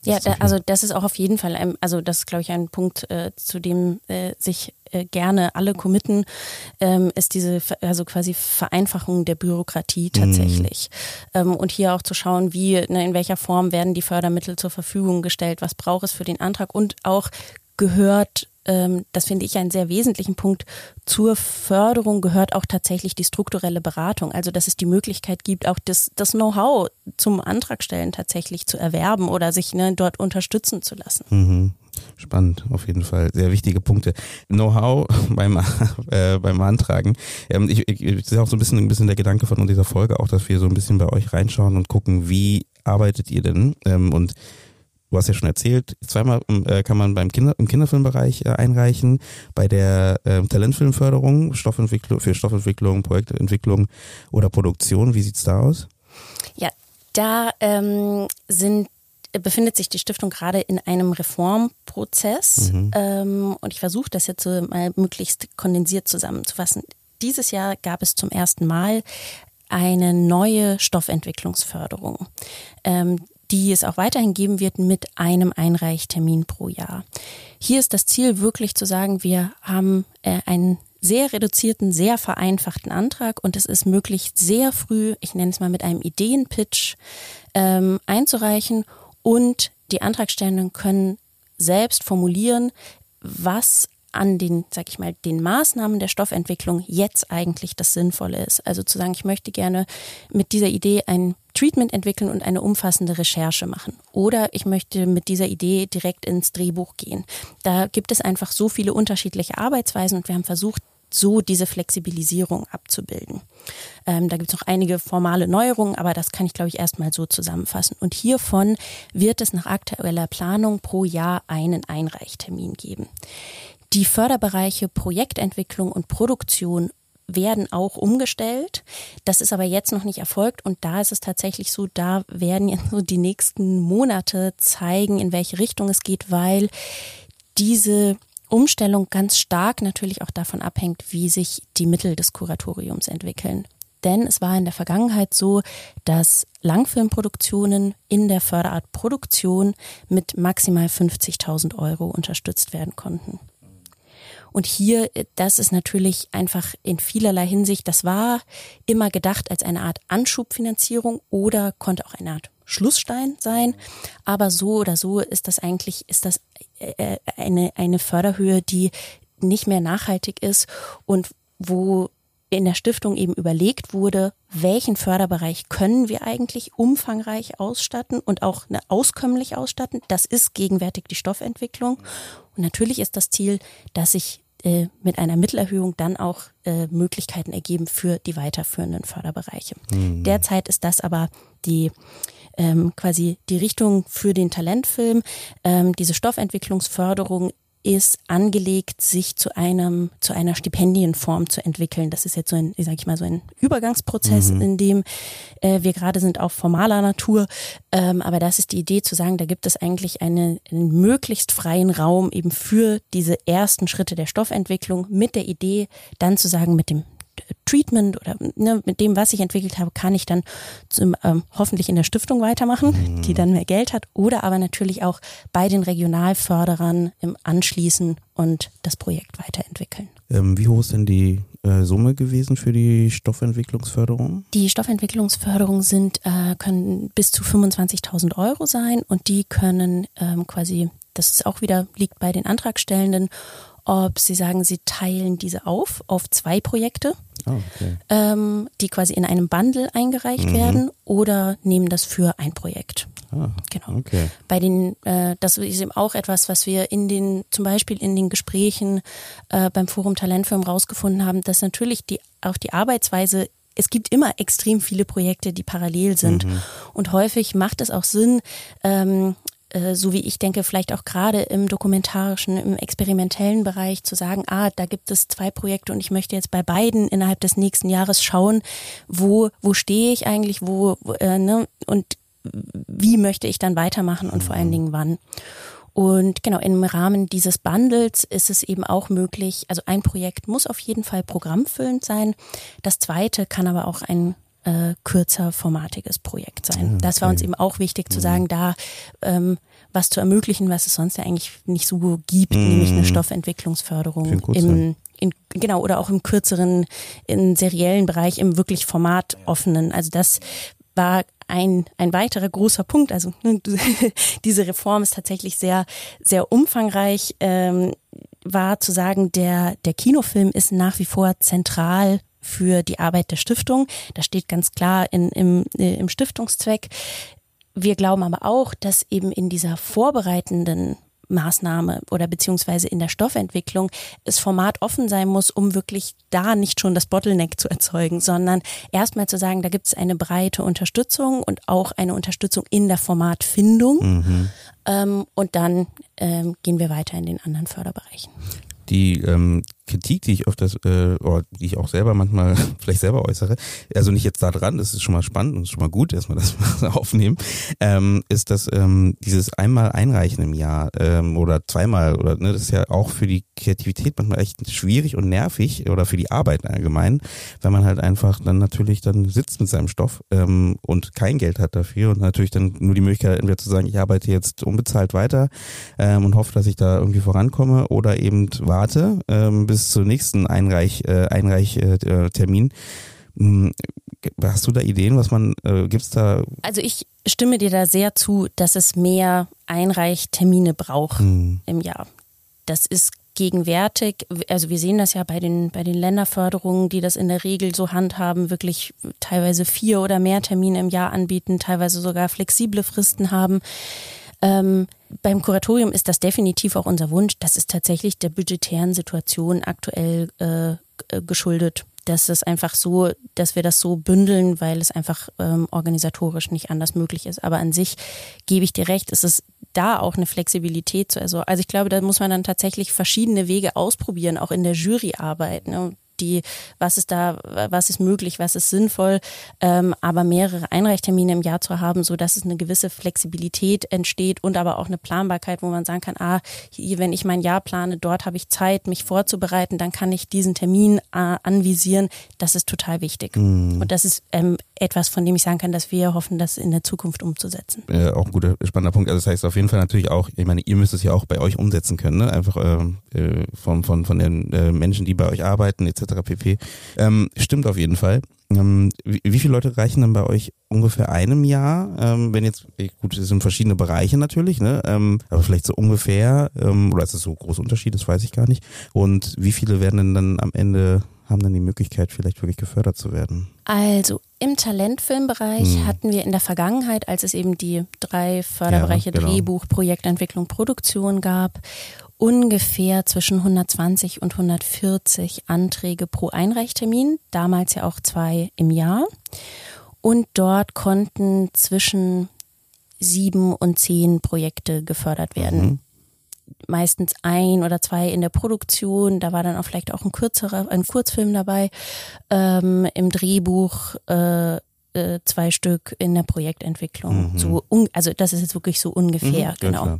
ja, da, also das ist auch auf jeden Fall, ein, also das ist, glaube ich, ein Punkt, äh, zu dem äh, sich äh, gerne alle committen, ähm, ist diese also quasi Vereinfachung der Bürokratie mhm. tatsächlich. Mhm. Ähm, und hier auch zu schauen, wie, ne, in welcher Form werden die Fördermittel zur Verfügung gestellt, was braucht es für den Antrag und auch gehört ähm, das finde ich einen sehr wesentlichen Punkt. Zur Förderung gehört auch tatsächlich die strukturelle Beratung. Also, dass es die Möglichkeit gibt, auch das, das Know-how zum Antragstellen tatsächlich zu erwerben oder sich ne, dort unterstützen zu lassen. Mhm. Spannend, auf jeden Fall. Sehr wichtige Punkte. Know-how beim, äh, beim Antragen. Ähm, ich, ich, ich sehe auch so ein bisschen, ein bisschen der Gedanke von dieser Folge auch, dass wir so ein bisschen bei euch reinschauen und gucken, wie arbeitet ihr denn? Ähm, und du hast ja schon erzählt, zweimal äh, kann man beim Kinder, im Kinderfilmbereich äh, einreichen, bei der äh, Talentfilmförderung, Stoffentwicklung, für Stoffentwicklung, Projektentwicklung oder Produktion. Wie sieht's da aus? Ja, da ähm, sind befindet sich die Stiftung gerade in einem Reformprozess mhm. ähm, und ich versuche das jetzt so mal möglichst kondensiert zusammenzufassen. Dieses Jahr gab es zum ersten Mal eine neue Stoffentwicklungsförderung. Ähm, die es auch weiterhin geben wird mit einem Einreichtermin pro Jahr. Hier ist das Ziel wirklich zu sagen, wir haben äh, einen sehr reduzierten, sehr vereinfachten Antrag und es ist möglich, sehr früh, ich nenne es mal mit einem Ideenpitch, ähm, einzureichen und die Antragstellenden können selbst formulieren, was an den, sag ich mal, den Maßnahmen der Stoffentwicklung jetzt eigentlich das Sinnvolle ist. Also zu sagen, ich möchte gerne mit dieser Idee ein Treatment entwickeln und eine umfassende Recherche machen. Oder ich möchte mit dieser Idee direkt ins Drehbuch gehen. Da gibt es einfach so viele unterschiedliche Arbeitsweisen und wir haben versucht, so diese Flexibilisierung abzubilden. Ähm, da gibt es noch einige formale Neuerungen, aber das kann ich, glaube ich, erstmal so zusammenfassen. Und hiervon wird es nach aktueller Planung pro Jahr einen Einreichtermin geben. Die Förderbereiche Projektentwicklung und Produktion werden auch umgestellt. Das ist aber jetzt noch nicht erfolgt und da ist es tatsächlich so, da werden jetzt so die nächsten Monate zeigen, in welche Richtung es geht, weil diese Umstellung ganz stark natürlich auch davon abhängt, wie sich die Mittel des Kuratoriums entwickeln. Denn es war in der Vergangenheit so, dass Langfilmproduktionen in der Förderart Produktion mit maximal 50.000 Euro unterstützt werden konnten. Und hier, äh, das ist natürlich einfach in vielerlei Hinsicht, das war immer gedacht als eine Art Anschubfinanzierung oder konnte auch eine Art Schlussstein sein. Aber so oder so ist das eigentlich, ist das äh, äh, eine, eine Förderhöhe, die nicht mehr nachhaltig ist und wo in der Stiftung eben überlegt wurde, welchen Förderbereich können wir eigentlich umfangreich ausstatten und auch ne, auskömmlich ausstatten. Das ist gegenwärtig die Stoffentwicklung. Und natürlich ist das Ziel, dass sich äh, mit einer Mittelerhöhung dann auch äh, Möglichkeiten ergeben für die weiterführenden Förderbereiche. Mhm. Derzeit ist das aber die ähm, quasi die Richtung für den Talentfilm. Ähm, diese Stoffentwicklungsförderung ist angelegt, sich zu einem, zu einer Stipendienform zu entwickeln. Das ist jetzt so ein, sag ich mal, so ein Übergangsprozess, mhm. in dem äh, wir gerade sind, auch formaler Natur. Ähm, aber das ist die Idee zu sagen, da gibt es eigentlich eine, einen möglichst freien Raum eben für diese ersten Schritte der Stoffentwicklung mit der Idee, dann zu sagen, mit dem Treatment oder ne, mit dem, was ich entwickelt habe, kann ich dann zum, ähm, hoffentlich in der Stiftung weitermachen, mhm. die dann mehr Geld hat, oder aber natürlich auch bei den Regionalförderern im Anschließen und das Projekt weiterentwickeln. Ähm, wie hoch ist denn die äh, Summe gewesen für die Stoffentwicklungsförderung? Die Stoffentwicklungsförderung sind, äh, können bis zu 25.000 Euro sein und die können ähm, quasi, das ist auch wieder, liegt bei den Antragstellenden ob sie sagen, sie teilen diese auf auf zwei Projekte, oh, okay. ähm, die quasi in einem Bundle eingereicht mhm. werden oder nehmen das für ein Projekt. Ah, genau. Okay. Bei den, äh, das ist eben auch etwas, was wir in den, zum Beispiel in den Gesprächen äh, beim Forum Talentfirmen rausgefunden haben, dass natürlich die auch die Arbeitsweise es gibt immer extrem viele Projekte, die parallel sind. Mhm. Und häufig macht es auch Sinn, ähm, äh, so wie ich denke, vielleicht auch gerade im dokumentarischen, im experimentellen Bereich zu sagen, ah, da gibt es zwei Projekte und ich möchte jetzt bei beiden innerhalb des nächsten Jahres schauen, wo, wo stehe ich eigentlich, wo, äh, ne, und wie möchte ich dann weitermachen und vor allen Dingen wann. Und genau, im Rahmen dieses Bundles ist es eben auch möglich, also ein Projekt muss auf jeden Fall programmfüllend sein. Das zweite kann aber auch ein äh, kürzer formatiges Projekt sein. Okay. Das war uns eben auch wichtig zu mhm. sagen, da ähm, was zu ermöglichen, was es sonst ja eigentlich nicht so gibt, mhm. nämlich eine Stoffentwicklungsförderung im in, genau oder auch im kürzeren, in seriellen Bereich, im wirklich formatoffenen. Also das war ein, ein weiterer großer Punkt. Also ne, diese Reform ist tatsächlich sehr, sehr umfangreich. Ähm, war zu sagen, der, der Kinofilm ist nach wie vor zentral für die Arbeit der Stiftung. Das steht ganz klar in, im, äh, im Stiftungszweck. Wir glauben aber auch, dass eben in dieser vorbereitenden Maßnahme oder beziehungsweise in der Stoffentwicklung es Format offen sein muss, um wirklich da nicht schon das Bottleneck zu erzeugen, sondern erstmal zu sagen, da gibt es eine breite Unterstützung und auch eine Unterstützung in der Formatfindung. Mhm. Ähm, und dann ähm, gehen wir weiter in den anderen Förderbereichen. Die ähm, Kritik, die ich das, äh, oder die ich auch selber manchmal vielleicht selber äußere, also nicht jetzt da dran, das ist schon mal spannend und schon mal gut, erstmal das aufnehmen, ähm, ist, dass ähm, dieses einmal einreichen im Jahr ähm, oder zweimal oder ne, das ist ja auch für die Kreativität manchmal echt schwierig und nervig oder für die Arbeit allgemein, wenn man halt einfach dann natürlich dann sitzt mit seinem Stoff ähm, und kein Geld hat dafür und natürlich dann nur die Möglichkeit entweder zu sagen, ich arbeite jetzt unbezahlt weiter ähm, und hoffe, dass ich da irgendwie vorankomme oder eben warte ähm, bis bis zum nächsten Einreich, äh, Einreichtermin. Hm, hast du da Ideen, was man, äh, gibt's da? Also ich stimme dir da sehr zu, dass es mehr Einreichtermine braucht hm. im Jahr. Das ist gegenwärtig, also wir sehen das ja bei den, bei den Länderförderungen, die das in der Regel so handhaben, wirklich teilweise vier oder mehr Termine im Jahr anbieten, teilweise sogar flexible Fristen haben. Ähm, beim Kuratorium ist das definitiv auch unser Wunsch. Das ist tatsächlich der budgetären Situation aktuell äh, äh, geschuldet. Das ist einfach so, dass wir das so bündeln, weil es einfach ähm, organisatorisch nicht anders möglich ist. Aber an sich gebe ich dir recht, es ist da auch eine Flexibilität zu. Also, also ich glaube, da muss man dann tatsächlich verschiedene Wege ausprobieren, auch in der Juryarbeit. Ne? Die, was ist da, was ist möglich, was ist sinnvoll, ähm, aber mehrere Einreichtermine im Jahr zu haben, so dass es eine gewisse Flexibilität entsteht und aber auch eine Planbarkeit, wo man sagen kann, ah, hier, wenn ich mein Jahr plane, dort habe ich Zeit, mich vorzubereiten, dann kann ich diesen Termin äh, anvisieren. Das ist total wichtig. Mhm. Und das ist ähm, etwas, von dem ich sagen kann, dass wir hoffen, das in der Zukunft umzusetzen. Äh, auch ein guter, spannender Punkt. Also das heißt auf jeden Fall natürlich auch, ich meine, ihr müsst es ja auch bei euch umsetzen können, ne? Einfach ähm, äh, von, von, von den äh, Menschen, die bei euch arbeiten, etc. pp. Ähm, stimmt auf jeden Fall. Ähm, wie, wie, viele Leute reichen dann bei euch ungefähr einem Jahr? Ähm, wenn jetzt, gut, es sind verschiedene Bereiche natürlich, ne? Ähm, aber vielleicht so ungefähr, ähm, oder ist das so ein großer Unterschied, das weiß ich gar nicht. Und wie viele werden denn dann am Ende haben dann die Möglichkeit, vielleicht wirklich gefördert zu werden? Also im Talentfilmbereich hm. hatten wir in der Vergangenheit, als es eben die drei Förderbereiche ja, genau. Drehbuch, Projektentwicklung, Produktion gab, ungefähr zwischen 120 und 140 Anträge pro Einreichtermin, damals ja auch zwei im Jahr. Und dort konnten zwischen sieben und zehn Projekte gefördert werden. Mhm. Meistens ein oder zwei in der Produktion, da war dann auch vielleicht auch ein kürzerer, ein Kurzfilm dabei, ähm, im Drehbuch äh, äh, zwei Stück in der Projektentwicklung. Mhm. So, also das ist jetzt wirklich so ungefähr, mhm, genau. Mhm.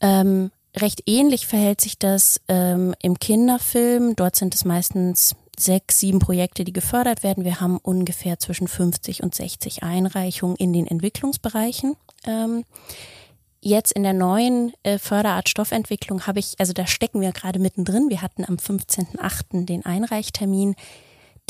Ähm, Recht ähnlich verhält sich das ähm, im Kinderfilm. Dort sind es meistens sechs, sieben Projekte, die gefördert werden. Wir haben ungefähr zwischen 50 und 60 Einreichungen in den Entwicklungsbereichen. Ähm, jetzt in der neuen äh, Förderart Stoffentwicklung habe ich, also da stecken wir gerade mittendrin. Wir hatten am 15.8. den Einreichtermin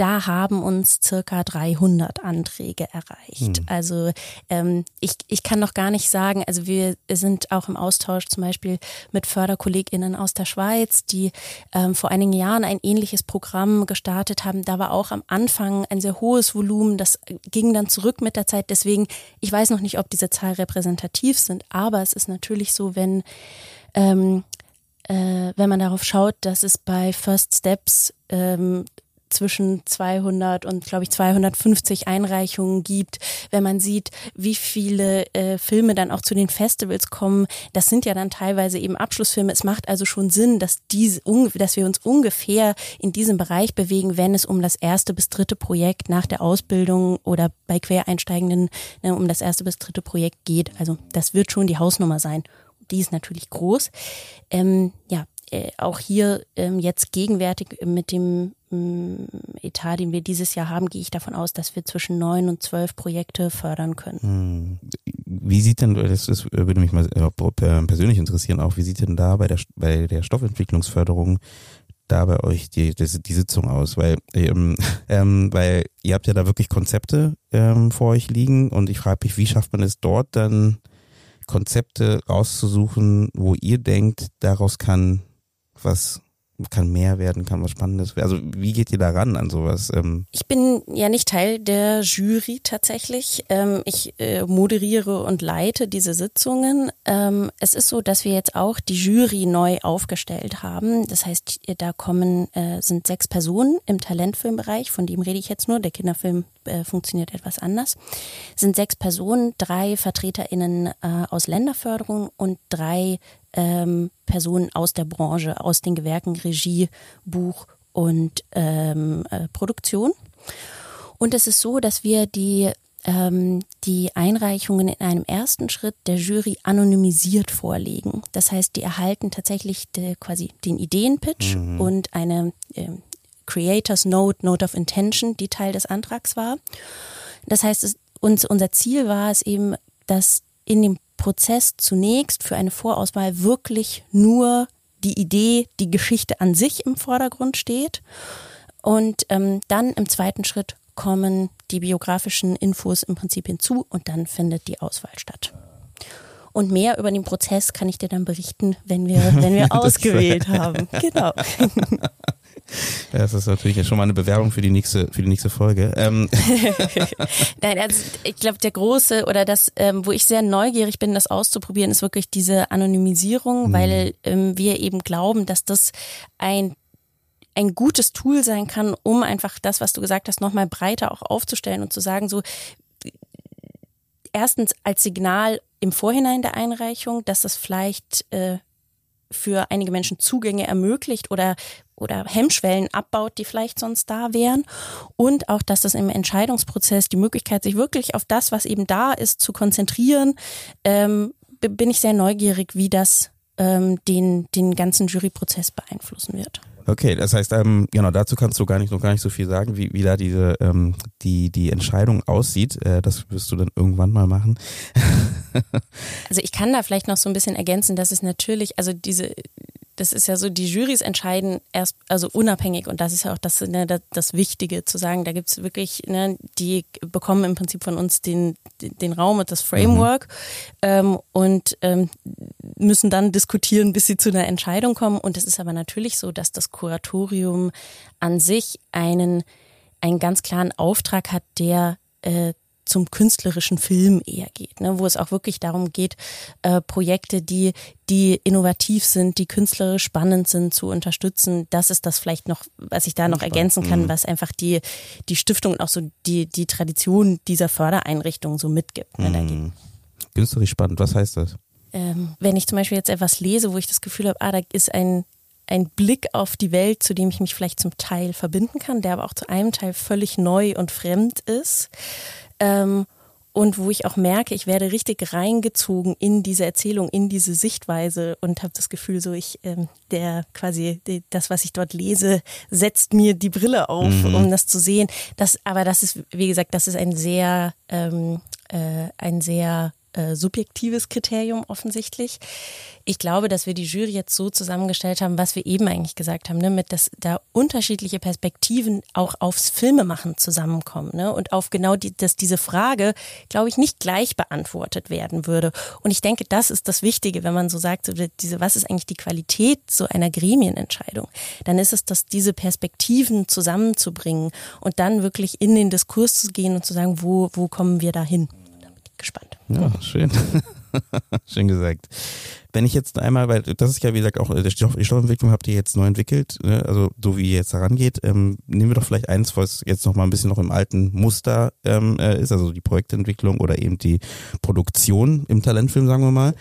da haben uns circa 300 Anträge erreicht. Hm. Also ähm, ich, ich kann noch gar nicht sagen, also wir sind auch im Austausch zum Beispiel mit FörderkollegInnen aus der Schweiz, die ähm, vor einigen Jahren ein ähnliches Programm gestartet haben. Da war auch am Anfang ein sehr hohes Volumen, das ging dann zurück mit der Zeit. Deswegen, ich weiß noch nicht, ob diese Zahlen repräsentativ sind, aber es ist natürlich so, wenn ähm, äh, wenn man darauf schaut, dass es bei First Steps ähm, zwischen 200 und, glaube ich, 250 Einreichungen gibt. Wenn man sieht, wie viele äh, Filme dann auch zu den Festivals kommen, das sind ja dann teilweise eben Abschlussfilme. Es macht also schon Sinn, dass, diese, dass wir uns ungefähr in diesem Bereich bewegen, wenn es um das erste bis dritte Projekt nach der Ausbildung oder bei Quereinsteigenden ne, um das erste bis dritte Projekt geht. Also das wird schon die Hausnummer sein. Die ist natürlich groß. Ähm, ja, äh, auch hier ähm, jetzt gegenwärtig mit dem ähm, Etat, den wir dieses Jahr haben, gehe ich davon aus, dass wir zwischen neun und zwölf Projekte fördern können. Hm. Wie sieht denn, das, das würde mich mal äh, persönlich interessieren auch, wie sieht denn da bei der, bei der Stoffentwicklungsförderung da bei euch die, die, die Sitzung aus? Weil, ähm, ähm, weil ihr habt ja da wirklich Konzepte ähm, vor euch liegen und ich frage mich, wie schafft man es dort dann Konzepte rauszusuchen, wo ihr denkt, daraus kann was kann mehr werden, kann was Spannendes werden. Also wie geht ihr da ran an sowas? Ähm ich bin ja nicht Teil der Jury tatsächlich. Ähm, ich äh, moderiere und leite diese Sitzungen. Ähm, es ist so, dass wir jetzt auch die Jury neu aufgestellt haben. Das heißt, da kommen, äh, sind sechs Personen im Talentfilmbereich, von dem rede ich jetzt nur. Der Kinderfilm äh, funktioniert etwas anders. Sind sechs Personen, drei VertreterInnen aus Länderförderung und drei ähm, Personen aus der Branche, aus den Gewerken Regie, Buch und ähm, äh, Produktion. Und es ist so, dass wir die ähm, die Einreichungen in einem ersten Schritt der Jury anonymisiert vorlegen. Das heißt, die erhalten tatsächlich de, quasi den Ideenpitch mhm. und eine äh, Creators Note, Note of Intention, die Teil des Antrags war. Das heißt, es, uns, unser Ziel war es eben, dass in dem Prozess zunächst für eine Vorauswahl wirklich nur die Idee, die Geschichte an sich im Vordergrund steht. Und ähm, dann im zweiten Schritt kommen die biografischen Infos im Prinzip hinzu und dann findet die Auswahl statt. Und mehr über den Prozess kann ich dir dann berichten, wenn wir, wenn wir ausgewählt haben. Genau. Das ist natürlich schon mal eine Bewerbung für die nächste, für die nächste Folge. Ähm. Nein, also ich glaube, der große oder das, ähm, wo ich sehr neugierig bin, das auszuprobieren, ist wirklich diese Anonymisierung, mhm. weil ähm, wir eben glauben, dass das ein ein gutes Tool sein kann, um einfach das, was du gesagt hast, nochmal breiter auch aufzustellen und zu sagen, so erstens als Signal im Vorhinein der Einreichung, dass das vielleicht äh, für einige Menschen Zugänge ermöglicht oder oder Hemmschwellen abbaut, die vielleicht sonst da wären. Und auch, dass das im Entscheidungsprozess die Möglichkeit, sich wirklich auf das, was eben da ist, zu konzentrieren, ähm, bin ich sehr neugierig, wie das ähm, den, den ganzen Juryprozess beeinflussen wird. Okay, das heißt, ähm, genau, dazu kannst du gar nicht noch gar nicht so viel sagen, wie, wie da diese ähm, die die Entscheidung aussieht. Äh, das wirst du dann irgendwann mal machen. also ich kann da vielleicht noch so ein bisschen ergänzen, dass es natürlich, also diese das ist ja so, die Jurys entscheiden erst, also unabhängig und das ist ja auch das, ne, das, das Wichtige zu sagen, da gibt's wirklich, ne, die bekommen im Prinzip von uns den, den Raum und das Framework mhm. ähm, und ähm, müssen dann diskutieren, bis sie zu einer Entscheidung kommen. Und es ist aber natürlich so, dass das Kuratorium an sich einen, einen ganz klaren Auftrag hat, der äh, zum künstlerischen Film eher geht, ne, wo es auch wirklich darum geht, äh, Projekte, die, die innovativ sind, die künstlerisch spannend sind, zu unterstützen. Das ist das vielleicht noch, was ich da noch ergänzen kann, mhm. was einfach die, die Stiftung und auch so die, die Tradition dieser Fördereinrichtung so mitgibt. Ne, mhm. Künstlerisch spannend, was heißt das? Ähm, wenn ich zum Beispiel jetzt etwas lese, wo ich das Gefühl habe, ah, da ist ein, ein Blick auf die Welt, zu dem ich mich vielleicht zum Teil verbinden kann, der aber auch zu einem Teil völlig neu und fremd ist, ähm, und wo ich auch merke, ich werde richtig reingezogen in diese Erzählung, in diese Sichtweise und habe das Gefühl, so ich, ähm, der quasi die, das, was ich dort lese, setzt mir die Brille auf, mhm. um das zu sehen. Das, aber das ist, wie gesagt, das ist ein sehr, ähm, äh, ein sehr äh, subjektives Kriterium offensichtlich. Ich glaube, dass wir die Jury jetzt so zusammengestellt haben, was wir eben eigentlich gesagt haben, ne, mit dass da unterschiedliche Perspektiven auch aufs Filmemachen zusammenkommen, ne, und auf genau die, dass diese Frage, glaube ich, nicht gleich beantwortet werden würde. Und ich denke, das ist das Wichtige, wenn man so sagt, so diese, was ist eigentlich die Qualität so einer Gremienentscheidung? Dann ist es, dass diese Perspektiven zusammenzubringen und dann wirklich in den Diskurs zu gehen und zu sagen, wo, wo kommen wir da hin? Gespannt. Ja, schön. schön gesagt. Wenn ich jetzt einmal, weil das ist ja wie gesagt auch die Stoffentwicklung habt ihr jetzt neu entwickelt, ne? also so wie ihr jetzt herangeht, ähm, nehmen wir doch vielleicht eins, was jetzt noch mal ein bisschen noch im alten Muster ähm, äh, ist, also die Projektentwicklung oder eben die Produktion im Talentfilm, sagen wir mal.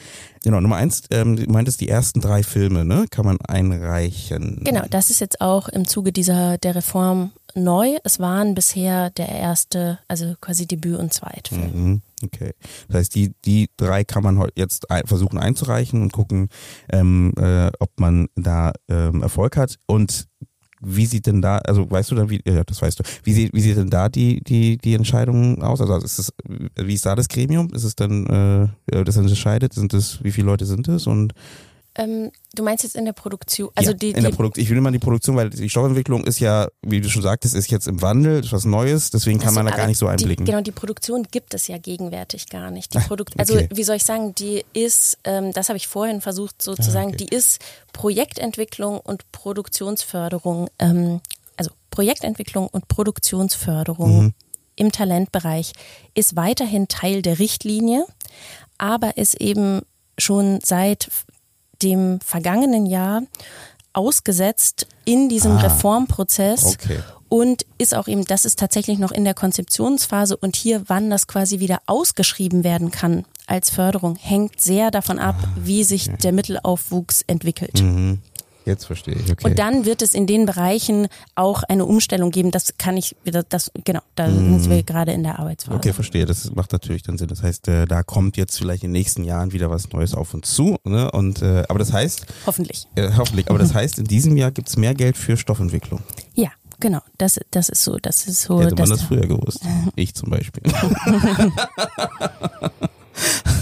Genau, Nummer eins, ähm, du meintest die ersten drei Filme, ne, kann man einreichen. Genau, das ist jetzt auch im Zuge dieser der Reform neu. Es waren bisher der erste, also quasi Debüt und Zweitfilm. Mhm, okay. Das heißt, die, die drei kann man jetzt versuchen einzureichen und gucken, ähm, äh, ob man da ähm, Erfolg hat. Und wie sieht denn da, also weißt du dann, wie, ja, das weißt du, wie sieht, wie sieht denn da die, die, die Entscheidung aus? Also ist es, wie ist da das Gremium? Ist es dann, äh, das entscheidet? Sind es, wie viele Leute sind es? Und Ähm, du meinst jetzt in der Produktion? Also ja, die, in der Produktion. Ich will immer die Produktion, weil die Stoffentwicklung ist ja, wie du schon sagtest, ist jetzt im Wandel, ist was Neues, deswegen kann also, man da gar nicht so einblicken. Die, genau, die Produktion gibt es ja gegenwärtig gar nicht. Die Produkt, also okay. wie soll ich sagen, die ist, ähm, das habe ich vorhin versucht so zu sagen, okay. die ist Projektentwicklung und Produktionsförderung, ähm, also Projektentwicklung und Produktionsförderung Mhm. im Talentbereich ist weiterhin Teil der Richtlinie, aber ist eben schon seit dem vergangenen Jahr ausgesetzt in diesem Ah, Reformprozess okay. und ist auch eben, das ist tatsächlich noch in der Konzeptionsphase und hier, wann das quasi wieder ausgeschrieben werden kann als Förderung, hängt sehr davon ab, wie sich der Mittelaufwuchs entwickelt. Mhm. Jetzt verstehe ich, okay. Und dann wird es in den Bereichen auch eine Umstellung geben. Das kann ich wieder, das, genau, da sind wir gerade in der Arbeitsphase. Mhm. Okay, verstehe. Das macht natürlich dann Sinn. Das heißt, äh, da kommt jetzt vielleicht in den nächsten Jahren wieder was Neues auf uns zu. Ne? Und äh, aber das heißt, Hoffentlich. äh, hoffentlich, aber das heißt, in diesem Jahr gibt's mehr Geld für Stoffentwicklung. Ja, genau. Das, das ist so, das ist so. Hätte man das, das früher gewusst. Ich zum Beispiel.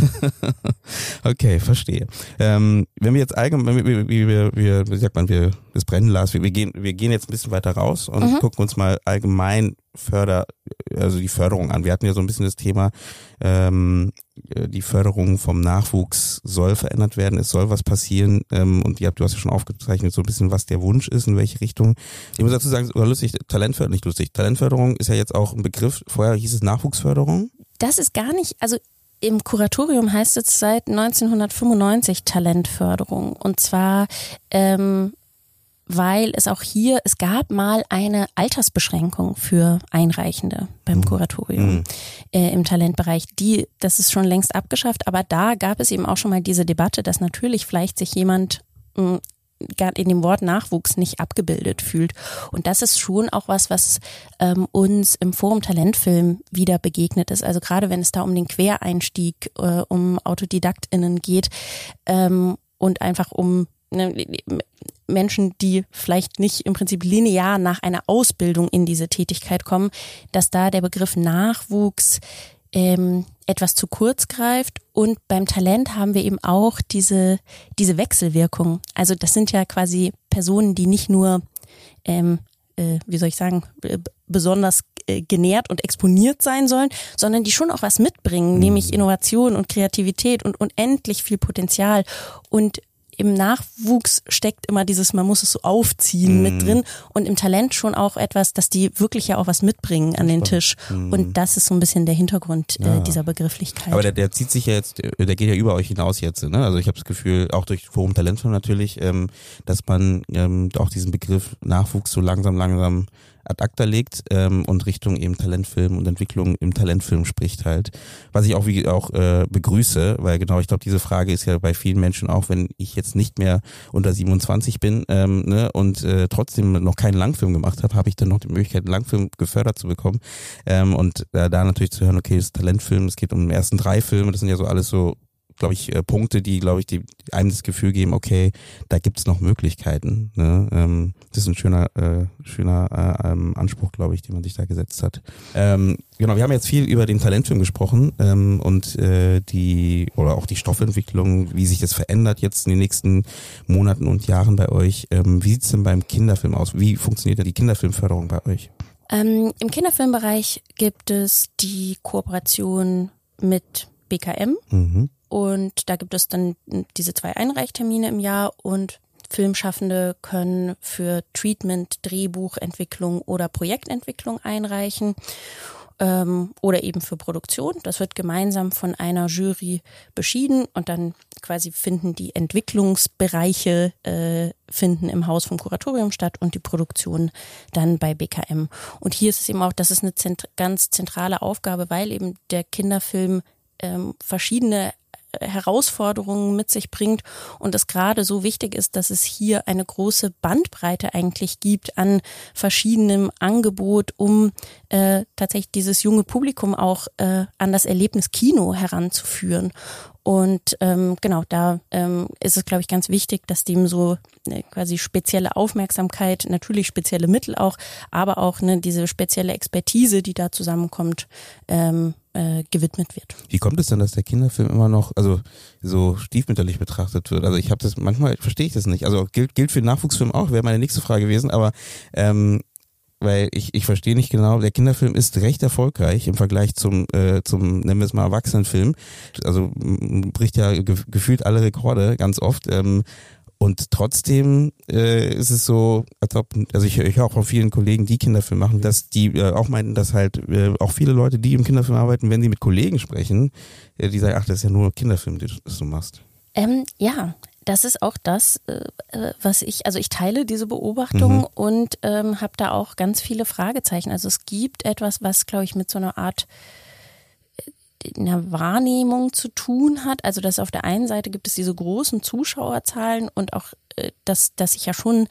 okay, verstehe. Ähm, wenn wir jetzt allgemein, wir, wir, wir, wie sagt man, wir das brennen las, wir, wir gehen, wir gehen jetzt ein bisschen weiter raus und Mhm. gucken uns mal allgemein Förder, also die Förderung an. Wir hatten ja so ein bisschen das Thema, ähm, äh, die Förderung vom Nachwuchs soll verändert werden, es soll was passieren ähm, und ihr habt, du hast ja schon aufgezeichnet, so ein bisschen, was der Wunsch ist, in welche Richtung. Ich muss dazu sagen, sogar lustig, Talentförderung, nicht lustig, Talentförderung ist ja jetzt auch ein Begriff, vorher hieß es Nachwuchsförderung. das ist gar nicht, also im Kuratorium heißt es seit 1995 Talentförderung. Und zwar, ähm, weil es auch hier, es gab mal eine Altersbeschränkung für Einreichende beim Kuratorium Mhm. äh, im Talentbereich. Die, das ist schon längst abgeschafft, aber da gab es eben auch schon mal diese Debatte, dass natürlich vielleicht sich jemand gar in dem Wort Nachwuchs nicht abgebildet fühlt. Und das ist schon auch was, was ähm, uns im Forum Talentfilm wieder begegnet ist. Also gerade wenn es da um den Quereinstieg, äh, um AutodidaktInnen geht ähm, und einfach um ne, Menschen, die vielleicht nicht im Prinzip linear nach einer Ausbildung in diese Tätigkeit kommen, dass da der Begriff Nachwuchs ähm, etwas zu kurz greift. Und beim Talent haben wir eben auch diese, diese Wechselwirkung. Also das sind ja quasi Personen, die nicht nur, ähm, äh, wie soll ich sagen, besonders äh, genährt und exponiert sein sollen, sondern die schon auch was mitbringen, nämlich Innovation und Kreativität und unendlich viel Potenzial. Und im Nachwuchs steckt immer dieses, man muss es so aufziehen mit drin und im Talent schon auch etwas, dass die wirklich ja auch was mitbringen an den Tisch. Und das ist so ein bisschen der Hintergrund äh, dieser Begrifflichkeit. Aber der, der zieht sich ja jetzt, der geht ja über euch hinaus jetzt. Ne? Also ich habe das Gefühl, auch durch Forum Talentfilm natürlich, ähm, dass man ähm, auch diesen Begriff Nachwuchs so langsam, langsam ad acta legt ähm, und Richtung eben Talentfilm und Entwicklung im Talentfilm spricht halt. Was ich auch wie auch äh, begrüße, weil genau, ich glaube, diese Frage ist ja bei vielen Menschen auch, wenn ich jetzt nicht mehr unter 27 bin ähm, ne, und äh, trotzdem noch keinen Langfilm gemacht habe, habe ich dann noch die Möglichkeit, einen Langfilm gefördert zu bekommen. Ähm, und äh, da natürlich zu hören, okay, es ist Talentfilm, es geht um die ersten drei Filme, das sind ja so alles so glaube ich, äh, Punkte, die, glaube ich, die einem das Gefühl geben, okay, da gibt's noch Möglichkeiten. Ne? Ähm, das ist ein schöner, äh, schöner äh, ähm, Anspruch, glaube ich, den man sich da gesetzt hat. Ähm, genau, wir haben jetzt viel über den Talentfilm gesprochen ähm, und äh, die oder auch die Stoffentwicklung, wie sich das verändert jetzt in den nächsten Monaten und Jahren bei euch. Ähm, wie sieht's denn beim Kinderfilm aus? Wie funktioniert da die Kinderfilmförderung bei euch? Ähm, Im Kinderfilmbereich gibt es die Kooperation mit BKM Mhm. Und da gibt es dann diese zwei Einreichtermine im Jahr und Filmschaffende können für Treatment, Drehbuchentwicklung oder Projektentwicklung einreichen ähm, oder eben für Produktion. Das wird gemeinsam von einer Jury beschieden und dann quasi finden die Entwicklungsbereiche äh, finden im Haus vom Kuratorium statt und die Produktion dann bei BKM. Und hier ist es eben auch, das ist eine zent ganz zentrale Aufgabe, weil eben der Kinderfilm ähm, verschiedene Herausforderungen mit sich bringt und es gerade so wichtig ist, dass es hier eine große Bandbreite eigentlich gibt an verschiedenem Angebot, um äh, tatsächlich dieses junge Publikum auch äh, an das Erlebnis Kino heranzuführen. Und ähm, genau, da ähm, ist es, glaube ich, ganz wichtig, dass dem so äh, quasi spezielle Aufmerksamkeit, natürlich spezielle Mittel auch, aber auch ne, diese spezielle Expertise, die da zusammenkommt, ähm, äh, gewidmet wird. Wie kommt es denn, dass der Kinderfilm immer noch also so stiefmütterlich betrachtet wird? Also ich habe das manchmal verstehe ich das nicht. Also gilt gilt für Nachwuchsfilm auch, wäre meine nächste Frage gewesen, aber ähm, weil ich, ich verstehe nicht genau, der Kinderfilm ist recht erfolgreich im Vergleich zum, äh, zum nennen wir es mal, Erwachsenenfilm. Also bricht ja ge gefühlt alle Rekorde ganz oft. Ähm, und trotzdem äh, ist es so, als ob, also ich, ich höre auch von vielen Kollegen, die Kinderfilm machen, dass die äh, auch meinten, dass halt äh, auch viele Leute, die im Kinderfilm arbeiten, wenn sie mit Kollegen sprechen, äh, die sagen, ach, das ist ja nur Kinderfilm, den du machst. Ähm, ja, das ist auch das, äh, äh, was ich, also ich teile diese Beobachtung mhm. und ähm, habe da auch ganz viele Fragezeichen. Also es gibt etwas, was, glaube ich, mit so einer Art äh, einer Wahrnehmung zu tun hat. Also dass auf der einen Seite gibt es diese großen Zuschauerzahlen und auch, dass, dass sich ja schon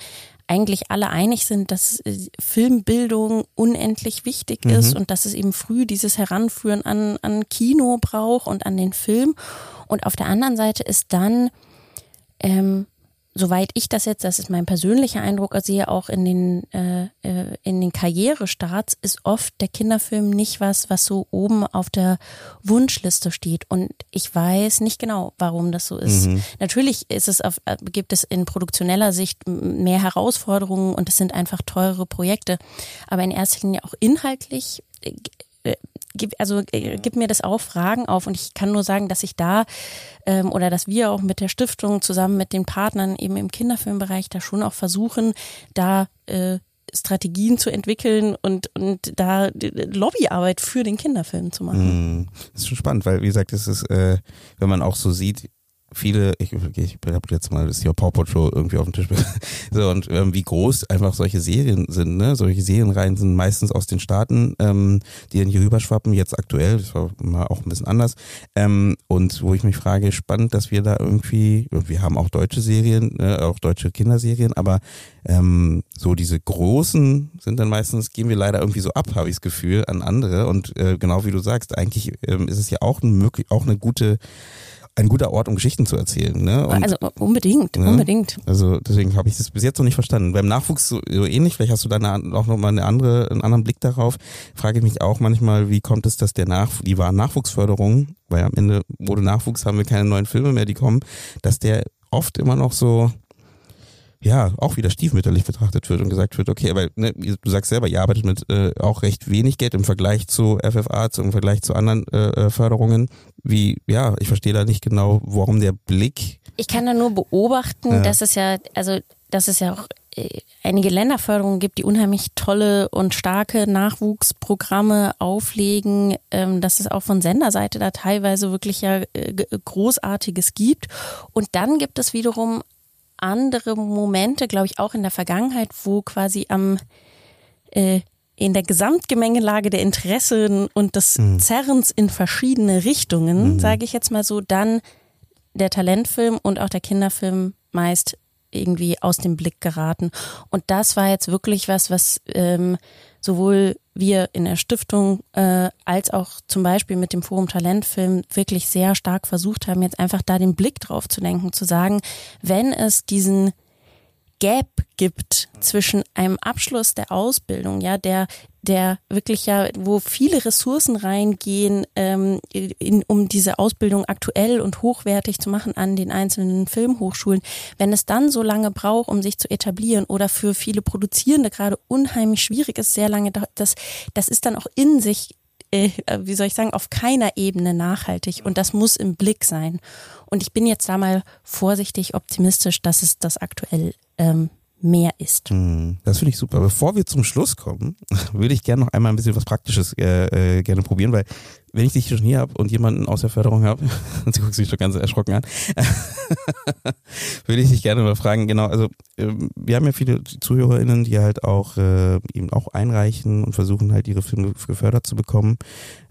eigentlich alle einig sind, dass Filmbildung unendlich wichtig mhm. ist und dass es eben früh dieses Heranführen an, an Kino braucht und an den Film. Und auf der anderen Seite ist dann ähm, soweit ich das jetzt, das ist mein persönlicher Eindruck, sehe auch in den äh, äh, in den Karrierestarts ist oft der Kinderfilm nicht was, was so oben auf der Wunschliste steht. Und ich weiß nicht genau, warum das so ist. Mhm. Natürlich ist es auf, äh, gibt es in produktioneller Sicht mehr Herausforderungen und es sind einfach teurere Projekte. Aber in erster Linie auch inhaltlich äh, also äh, gib mir das auch Fragen auf und ich kann nur sagen, dass ich da ähm, oder dass wir auch mit der Stiftung zusammen mit den Partnern eben im Kinderfilmbereich da schon auch versuchen, da äh, Strategien zu entwickeln und, und da Lobbyarbeit für den Kinderfilm zu machen. Mm, das ist schon spannend, weil wie gesagt, es ist, äh, wenn man auch so sieht, viele, ich, ich habe jetzt mal das hier Paw Patrol irgendwie auf dem Tisch. so, und ähm, wie groß einfach solche Serien sind, ne? Solche Serienreihen sind meistens aus den Staaten, ähm, die dann hier rüberschwappen, jetzt aktuell, das war mal auch ein bisschen anders. Ähm, und wo ich mich frage, spannend, dass wir da irgendwie, wir haben auch deutsche Serien, ne? auch deutsche Kinderserien, aber ähm, so diese großen sind dann meistens, gehen wir leider irgendwie so ab, habe ich das Gefühl, an andere. Und äh, genau wie du sagst, eigentlich ähm, ist es ja auch, ein, auch eine gute ein guter Ort, um Geschichten zu erzählen. Ne? Und, also unbedingt, ne? unbedingt. Also deswegen habe ich das bis jetzt noch nicht verstanden. Beim Nachwuchs so, so ähnlich, vielleicht hast du da eine, auch nochmal eine andere, einen anderen Blick darauf. Frage ich mich auch manchmal, wie kommt es, dass der Nach die war Nachwuchsförderung, weil am Ende wurde Nachwuchs, haben wir keine neuen Filme mehr, die kommen, dass der oft immer noch so ja, auch wieder stiefmütterlich betrachtet wird und gesagt wird, okay, aber ne, du sagst selber, ihr arbeitet mit äh, auch recht wenig Geld im Vergleich zu FFA, zu, im Vergleich zu anderen äh, äh, Förderungen. Wie, ja, ich verstehe da nicht genau, warum der Blick. Ich kann da nur beobachten, ja. dass es ja, also, dass es ja auch äh, einige Länderförderungen gibt, die unheimlich tolle und starke Nachwuchsprogramme auflegen, ähm, dass es auch von Senderseite da teilweise wirklich ja äh, Großartiges gibt. Und dann gibt es wiederum andere Momente, glaube ich, auch in der Vergangenheit, wo quasi am äh, in der Gesamtgemengelage der Interessen und des mhm. Zerrens in verschiedene Richtungen, mhm. sage ich jetzt mal so, dann der Talentfilm und auch der Kinderfilm meist irgendwie aus dem Blick geraten. Und das war jetzt wirklich was, was ähm, sowohl wir in der Stiftung äh, als auch zum Beispiel mit dem Forum Talentfilm wirklich sehr stark versucht haben, jetzt einfach da den Blick drauf zu lenken, zu sagen, wenn es diesen Gap gibt zwischen einem Abschluss der Ausbildung, ja, der der wirklich ja, wo viele Ressourcen reingehen, ähm, in, um diese Ausbildung aktuell und hochwertig zu machen an den einzelnen Filmhochschulen. Wenn es dann so lange braucht, um sich zu etablieren oder für viele Produzierende gerade unheimlich schwierig ist, sehr lange, das, das ist dann auch in sich äh, wie soll ich sagen, auf keiner Ebene nachhaltig und das muss im Blick sein. Und ich bin jetzt da mal vorsichtig optimistisch, dass es das aktuell ähm, mehr ist. Hm, das finde ich super. Bevor wir zum Schluss kommen, würde ich gerne noch einmal ein bisschen was Praktisches äh, äh, gerne probieren, weil wenn ich dich schon hier habe und jemanden aus der Förderung habe, und sie guckt sich schon ganz erschrocken an, würde ich dich gerne mal fragen, genau, also äh, wir haben ja viele ZuhörerInnen, die halt auch äh, eben auch einreichen und versuchen halt ihre Filme gefördert zu bekommen.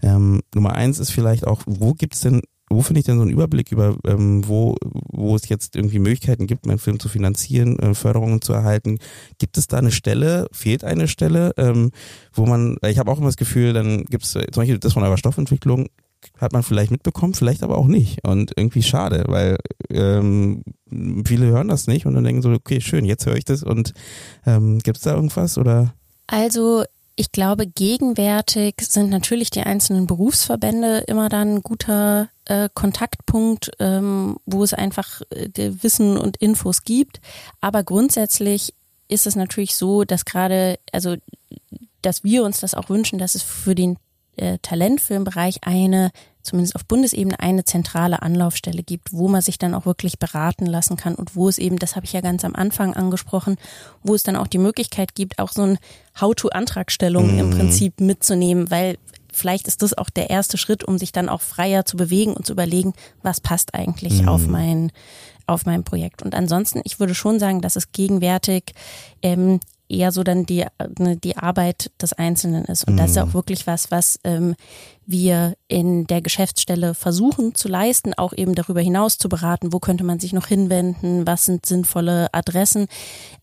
Ähm, Nummer eins ist vielleicht auch, wo gibt's denn wo finde ich denn so einen Überblick über, ähm, wo, wo es jetzt irgendwie Möglichkeiten gibt, meinen Film zu finanzieren, äh, Förderungen zu erhalten? Gibt es da eine Stelle, fehlt eine Stelle, ähm, wo man, ich habe auch immer das Gefühl, dann gibt es äh, zum Beispiel das von eurer Stoffentwicklung, hat man vielleicht mitbekommen, vielleicht aber auch nicht. Und irgendwie schade, weil ähm, viele hören das nicht und dann denken so, okay, schön, jetzt höre ich das und ähm, gibt es da irgendwas oder? Also ich glaube, gegenwärtig sind natürlich die einzelnen Berufsverbände immer dann ein guter äh, Kontaktpunkt, ähm, wo es einfach äh, Wissen und Infos gibt. Aber grundsätzlich ist es natürlich so, dass gerade, also dass wir uns das auch wünschen, dass es für den äh, Talentfilmbereich eine, zumindest auf Bundesebene, eine zentrale Anlaufstelle gibt, wo man sich dann auch wirklich beraten lassen kann und wo es eben, das habe ich ja ganz am Anfang angesprochen, wo es dann auch die Möglichkeit gibt, auch so ein How-to-Antragstellung mhm. im Prinzip mitzunehmen, weil vielleicht ist das auch der erste Schritt, um sich dann auch freier zu bewegen und zu überlegen, was passt eigentlich mhm. auf mein auf mein Projekt. Und ansonsten, ich würde schon sagen, dass es gegenwärtig ähm, eher so dann die, ne, die Arbeit des Einzelnen ist. Und mhm. das ist auch wirklich was, was ähm, wir in der Geschäftsstelle versuchen zu leisten, auch eben darüber hinaus zu beraten, wo könnte man sich noch hinwenden, was sind sinnvolle Adressen,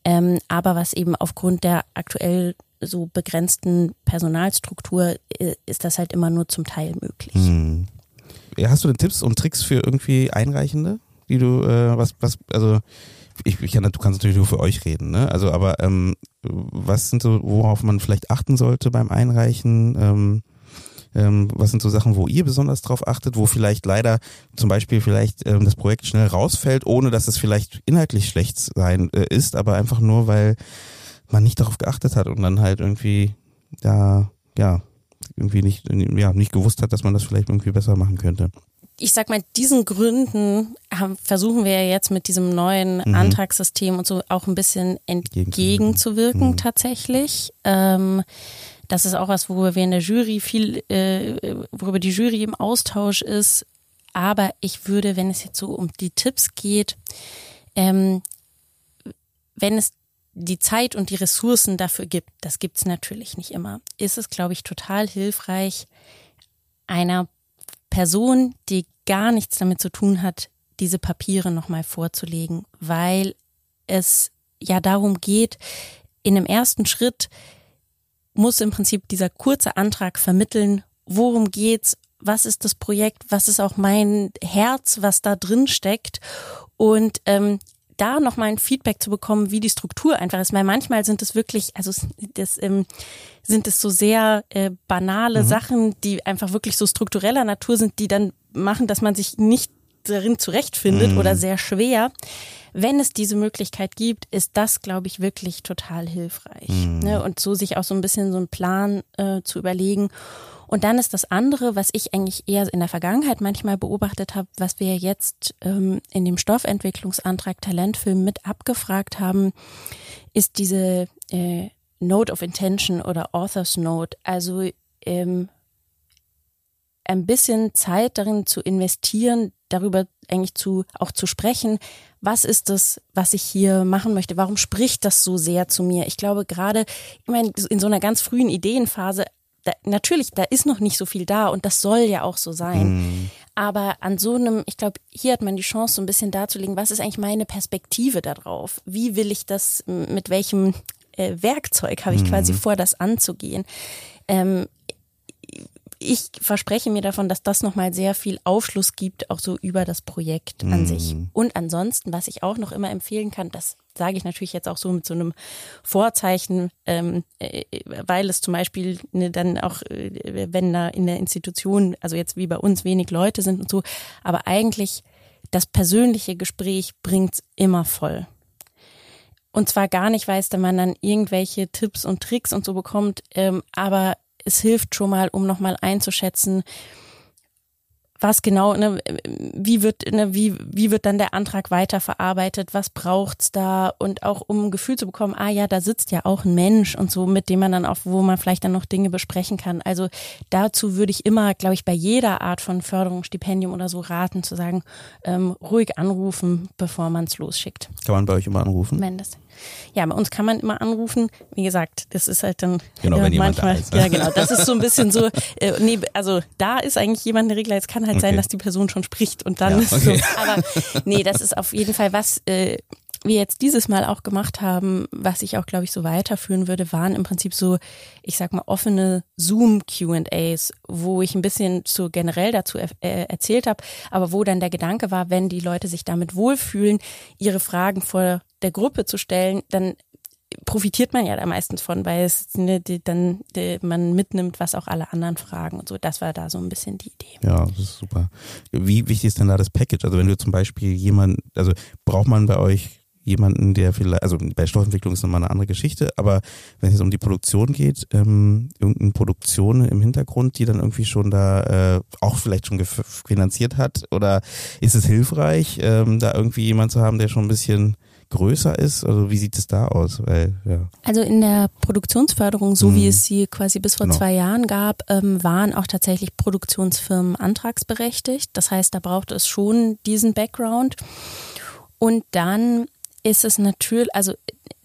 ähm, aber was eben aufgrund der aktuell so begrenzten Personalstruktur äh, ist das halt immer nur zum Teil möglich. Mhm. Hast du denn Tipps und Tricks für irgendwie Einreichende, die du, äh, was, was, also ich, ich du kannst natürlich nur für euch reden, ne? Also, aber ähm, was sind so, worauf man vielleicht achten sollte beim Einreichen? Ähm, ähm, was sind so Sachen, wo ihr besonders drauf achtet, wo vielleicht leider zum Beispiel vielleicht ähm, das Projekt schnell rausfällt, ohne dass es vielleicht inhaltlich schlecht sein äh, ist, aber einfach nur, weil man nicht darauf geachtet hat und dann halt irgendwie da, ja, irgendwie nicht, ja, nicht gewusst hat, dass man das vielleicht irgendwie besser machen könnte ich sag mal, diesen Gründen haben, versuchen wir ja jetzt mit diesem neuen mhm. Antragssystem und so auch ein bisschen entgegenzuwirken mhm. tatsächlich. Ähm, das ist auch was, worüber wir in der Jury viel, äh, worüber die Jury im Austausch ist. Aber ich würde, wenn es jetzt so um die Tipps geht, ähm, wenn es die Zeit und die Ressourcen dafür gibt, das gibt's natürlich nicht immer, ist es, glaube ich, total hilfreich, einer Person, die gar nichts damit zu tun hat, diese Papiere nochmal vorzulegen, weil es ja darum geht, in dem ersten Schritt muss im Prinzip dieser kurze Antrag vermitteln, worum geht's, was ist das Projekt, was ist auch mein Herz, was da drin steckt. Und ähm, da nochmal ein Feedback zu bekommen, wie die Struktur einfach ist, weil manchmal sind es wirklich, also das ähm, sind es so sehr äh, banale mhm. Sachen, die einfach wirklich so struktureller Natur sind, die dann machen, dass man sich nicht darin zurechtfindet mhm. oder sehr schwer. Wenn es diese Möglichkeit gibt, ist das, glaube ich, wirklich total hilfreich. Mhm. Ne? Und so sich auch so ein bisschen so einen Plan äh, zu überlegen. Und dann ist das andere, was ich eigentlich eher in der Vergangenheit manchmal beobachtet habe, was wir jetzt ähm, in dem Stoffentwicklungsantrag Talentfilm mit abgefragt haben, ist diese äh, Note of Intention oder Author's Note. Also ähm, ein bisschen Zeit darin zu investieren, darüber eigentlich zu auch zu sprechen, was ist das, was ich hier machen möchte? Warum spricht das so sehr zu mir? Ich glaube gerade, ich meine, in so einer ganz frühen Ideenphase da, natürlich, da ist noch nicht so viel da und das soll ja auch so sein. Mm. Aber an so einem, ich glaube, hier hat man die Chance, so ein bisschen darzulegen, was ist eigentlich meine Perspektive darauf? Wie will ich das, mit welchem äh, Werkzeug habe ich mm. quasi vor, das anzugehen? Ähm, ich verspreche mir davon, dass das nochmal sehr viel Aufschluss gibt, auch so über das Projekt an mm. sich. Und ansonsten, was ich auch noch immer empfehlen kann, das sage ich natürlich jetzt auch so mit so einem Vorzeichen, ähm, äh, weil es zum Beispiel ne, dann auch, äh, wenn da in der Institution, also jetzt wie bei uns wenig Leute sind und so, aber eigentlich das persönliche Gespräch bringt's immer voll. Und zwar gar nicht, weil es da man dann irgendwelche Tipps und Tricks und so bekommt, ähm, aber es hilft schon mal, um nochmal einzuschätzen, was genau, ne, wie wird, ne, wie, wie wird dann der Antrag weiterverarbeitet, was braucht's da und auch um ein Gefühl zu bekommen, ah ja, da sitzt ja auch ein Mensch und so, mit dem man dann auch, wo man vielleicht dann noch Dinge besprechen kann. Also dazu würde ich immer, glaube ich, bei jeder Art von Förderung, Stipendium oder so raten, zu sagen, ähm, ruhig anrufen, bevor man es losschickt. Kann man bei euch immer anrufen? Mendes. Ja, bei uns kann man immer anrufen. Wie gesagt, das ist halt dann genau, äh, manchmal. Ist, ne? Ja, genau. Das ist so ein bisschen so. Äh, nee, also da ist eigentlich jemand eine Regler. Es kann halt okay. sein, dass die Person schon spricht und dann ja, ist okay. so. Aber nee, das ist auf jeden Fall was. Äh, wir jetzt dieses Mal auch gemacht haben, was ich auch, glaube ich, so weiterführen würde, waren im Prinzip so, ich sag mal, offene Zoom-QAs, wo ich ein bisschen so generell dazu er äh, erzählt habe, aber wo dann der Gedanke war, wenn die Leute sich damit wohlfühlen, ihre Fragen vor der Gruppe zu stellen, dann profitiert man ja da meistens von, weil es ne, die, dann die, man mitnimmt, was auch alle anderen fragen und so. Das war da so ein bisschen die Idee. Ja, das ist super. Wie wichtig ist denn da das Package? Also wenn du zum Beispiel jemand, also braucht man bei euch jemanden, der vielleicht, also bei Stoffentwicklung ist nochmal eine andere Geschichte, aber wenn es um die Produktion geht, ähm, irgendeine Produktion im Hintergrund, die dann irgendwie schon da äh, auch vielleicht schon finanziert hat, oder ist es hilfreich, ähm, da irgendwie jemand zu haben, der schon ein bisschen größer ist? Also wie sieht es da aus? Weil, ja. Also in der Produktionsförderung, so mhm. wie es sie quasi bis vor genau. zwei Jahren gab, ähm, waren auch tatsächlich Produktionsfirmen antragsberechtigt. Das heißt, da braucht es schon diesen Background. Und dann ist es natürlich, also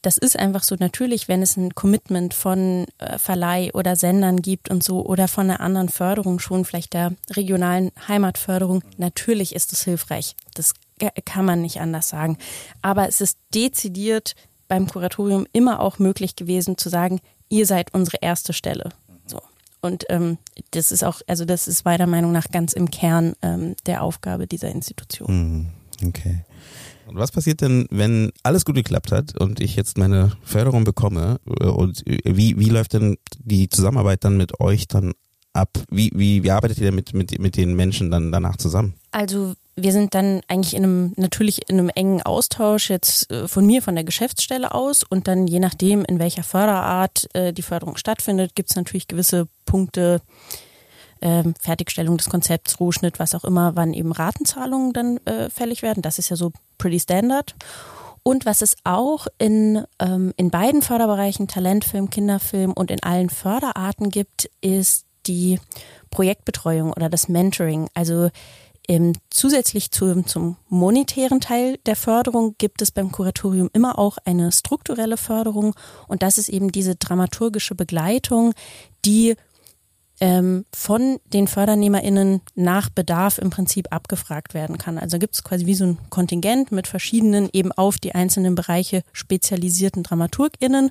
das ist einfach so natürlich, wenn es ein Commitment von äh, Verleih oder Sendern gibt und so oder von einer anderen Förderung schon, vielleicht der regionalen Heimatförderung, natürlich ist es hilfreich. Das kann man nicht anders sagen. Aber es ist dezidiert beim Kuratorium immer auch möglich gewesen zu sagen, ihr seid unsere erste Stelle. So. Und ähm, das ist auch, also das ist meiner Meinung nach ganz im Kern ähm, der Aufgabe dieser Institution. Hm, okay. Und was passiert denn, wenn alles gut geklappt hat und ich jetzt meine Förderung bekomme? Äh, und äh, wie, wie läuft denn die Zusammenarbeit dann mit euch dann ab? Wie, wie, wie arbeitet ihr denn mit, mit, mit den Menschen dann danach zusammen? Also wir sind dann eigentlich in einem, natürlich in einem engen Austausch jetzt äh, von mir, von der Geschäftsstelle aus und dann je nachdem, in welcher Förderart äh, die Förderung stattfindet, gibt es natürlich gewisse Punkte, äh, Fertigstellung des Konzepts, Rohschnitt, was auch immer, wann eben Ratenzahlungen dann äh, fällig werden. Das ist ja so pretty standard. Und was es auch in, ähm, in beiden Förderbereichen, Talentfilm, Kinderfilm und in allen Förderarten gibt, ist die Projektbetreuung oder das Mentoring. Also ähm, zusätzlich zu, zum monetären Teil der Förderung gibt es beim Kuratorium immer auch eine strukturelle Förderung. Und das ist eben diese dramaturgische Begleitung, die ähm, von den FördernehmerInnen nach Bedarf im Prinzip abgefragt werden kann. Also gibt es quasi wie so ein Kontingent mit verschiedenen eben auf die einzelnen Bereiche spezialisierten DramaturgInnen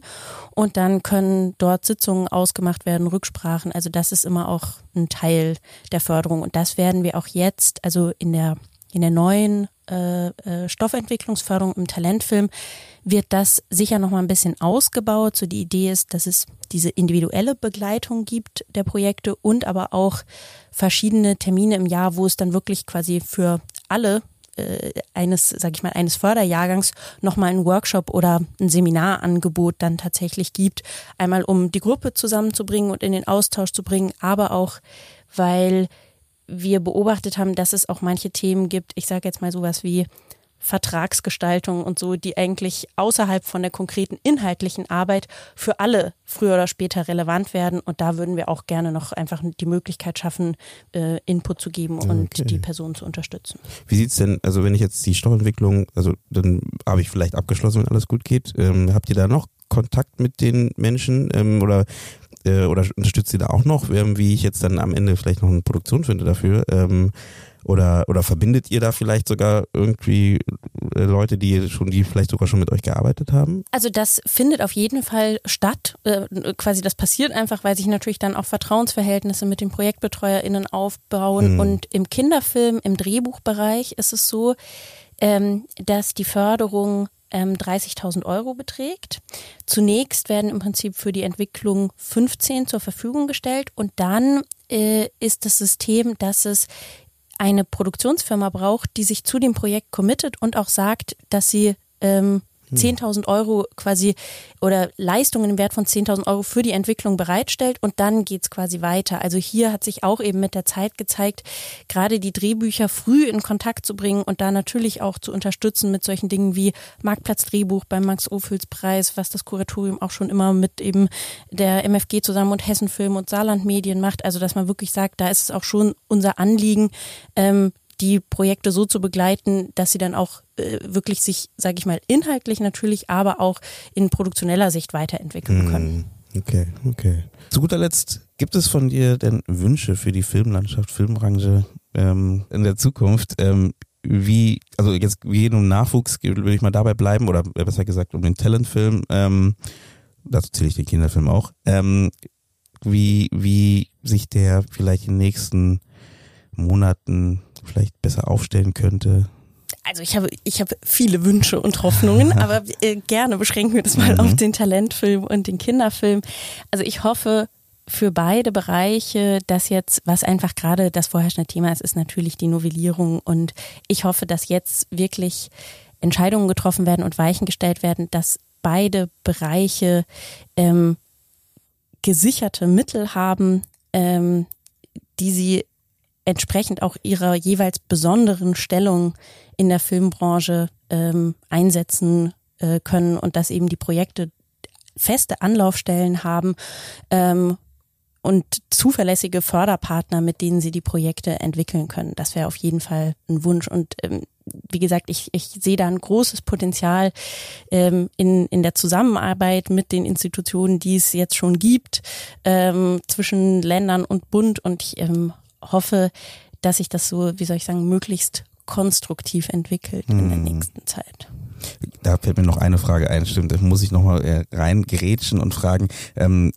und dann können dort Sitzungen ausgemacht werden, Rücksprachen. Also das ist immer auch ein Teil der Förderung und das werden wir auch jetzt, also in der in der neuen äh, äh, Stoffentwicklungsförderung im Talentfilm wird das sicher noch mal ein bisschen ausgebaut. So die Idee ist, dass es diese individuelle Begleitung gibt der Projekte und aber auch verschiedene Termine im Jahr, wo es dann wirklich quasi für alle äh, eines, sag ich mal, eines Förderjahrgangs nochmal einen Workshop oder ein Seminarangebot dann tatsächlich gibt. Einmal um die Gruppe zusammenzubringen und in den Austausch zu bringen, aber auch, weil wir beobachtet haben, dass es auch manche Themen gibt, ich sage jetzt mal sowas wie Vertragsgestaltung und so, die eigentlich außerhalb von der konkreten inhaltlichen Arbeit für alle früher oder später relevant werden. Und da würden wir auch gerne noch einfach die Möglichkeit schaffen, äh, Input zu geben und okay. die Person zu unterstützen. Wie sieht's denn, also wenn ich jetzt die Stoffentwicklung, also dann habe ich vielleicht abgeschlossen, wenn alles gut geht. Ähm, habt ihr da noch Kontakt mit den Menschen ähm, oder äh, oder unterstützt ihr da auch noch, ähm, wie ich jetzt dann am Ende vielleicht noch eine Produktion finde dafür? Ähm, oder, oder verbindet ihr da vielleicht sogar irgendwie äh, Leute, die schon, die vielleicht sogar schon mit euch gearbeitet haben? Also das findet auf jeden Fall statt. Äh, quasi das passiert einfach, weil sich natürlich dann auch Vertrauensverhältnisse mit den ProjektbetreuerInnen aufbauen. Mhm. Und im Kinderfilm, im Drehbuchbereich ist es so, ähm, dass die Förderung 30.000 ähm, Euro beträgt. Zunächst werden im Prinzip für die Entwicklung 15 zur Verfügung gestellt und dann äh, ist das System, dass es eine Produktionsfirma braucht, die sich zu dem Projekt committet und auch sagt, dass sie ähm, 10.000 hm. Euro quasi oder Leistungen im Wert von 10.000 Euro für die Entwicklung bereitstellt und dann geht's quasi weiter. Also hier hat sich auch eben mit der Zeit gezeigt, gerade die Drehbücher früh in Kontakt zu bringen und da natürlich auch zu unterstützen mit solchen Dingen wie Marktplatzdrehbuch beim Max-Ophüls-Preis, was das Kuratorium auch schon immer mit eben der MFG zusammen und Hessenfilm und Saarland Medien macht. Also dass man wirklich sagt, da ist es auch schon unser Anliegen, ähm, die Projekte so zu begleiten, dass sie dann auch äh, wirklich sich, sage ich mal, inhaltlich natürlich, aber auch in produktioneller Sicht weiterentwickeln können. Hm, okay, okay. Zu guter Letzt, gibt es von dir denn Wünsche für die Filmlandschaft, Filmbranche ähm, in der Zukunft? Ähm, wie, also jetzt wie um Nachwuchs will ich mal dabei bleiben oder besser gesagt um den Talentfilm. Ähm, dazu zähle ich den Kinderfilm auch. Ähm, wie, wie sich der vielleicht in den nächsten Monaten vielleicht besser aufstellen könnte? Also ich habe, ich habe viele Wünsche und Hoffnungen, aber äh, gerne beschränken wir das mal mhm. auf den Talentfilm und den Kinderfilm. Also ich hoffe für beide Bereiche, dass jetzt, was einfach gerade das vorherrschende Thema ist, ist natürlich die Novellierung. Und ich hoffe, dass jetzt wirklich Entscheidungen getroffen werden und Weichen gestellt werden, dass beide Bereiche ähm, gesicherte Mittel haben, ähm, die sie entsprechend auch ihrer jeweils besonderen Stellung in der Filmbranche ähm, einsetzen äh, können und dass eben die Projekte feste Anlaufstellen haben ähm, und zuverlässige Förderpartner, mit denen sie die Projekte entwickeln können. Das wäre auf jeden Fall ein Wunsch. Und ähm, wie gesagt, ich, ich sehe da ein großes Potenzial ähm, in, in der Zusammenarbeit mit den Institutionen, die es jetzt schon gibt, ähm, zwischen Ländern und Bund. Und ich ähm, hoffe, dass sich das so, wie soll ich sagen, möglichst konstruktiv entwickelt mhm. in der hm. nächsten Zeit. Da fällt mir noch eine Frage ein, stimmt, da muss ich nochmal äh, reingerätschen und fragen, ähm,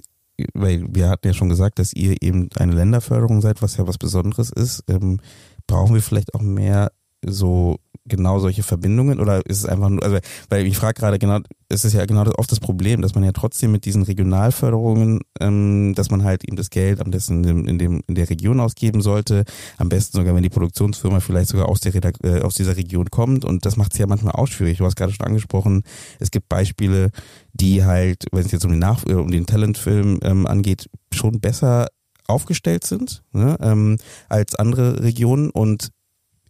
weil wir hatten ja schon gesagt, dass ihr eben eine Länderförderung seid, was ja was Besonderes ist. Ähm, brauchen wir vielleicht auch mehr so genau solche Verbindungen oder ist es einfach nur, also weil ich frage gerade genau, es ist ja genau das, oft das Problem, dass man ja trotzdem mit diesen Regionalförderungen, ähm, dass man halt eben das Geld am besten in, dem, in, dem, in der Region ausgeben sollte, am besten sogar, wenn die Produktionsfirma vielleicht sogar aus, der äh, aus dieser Region kommt. Und das macht es ja manchmal auch schwierig. Du hast gerade schon angesprochen, es gibt Beispiele, die halt, wenn es jetzt um den, Nach äh, um den Talentfilm ähm, angeht, schon besser aufgestellt sind ne, ähm, als andere Regionen. Und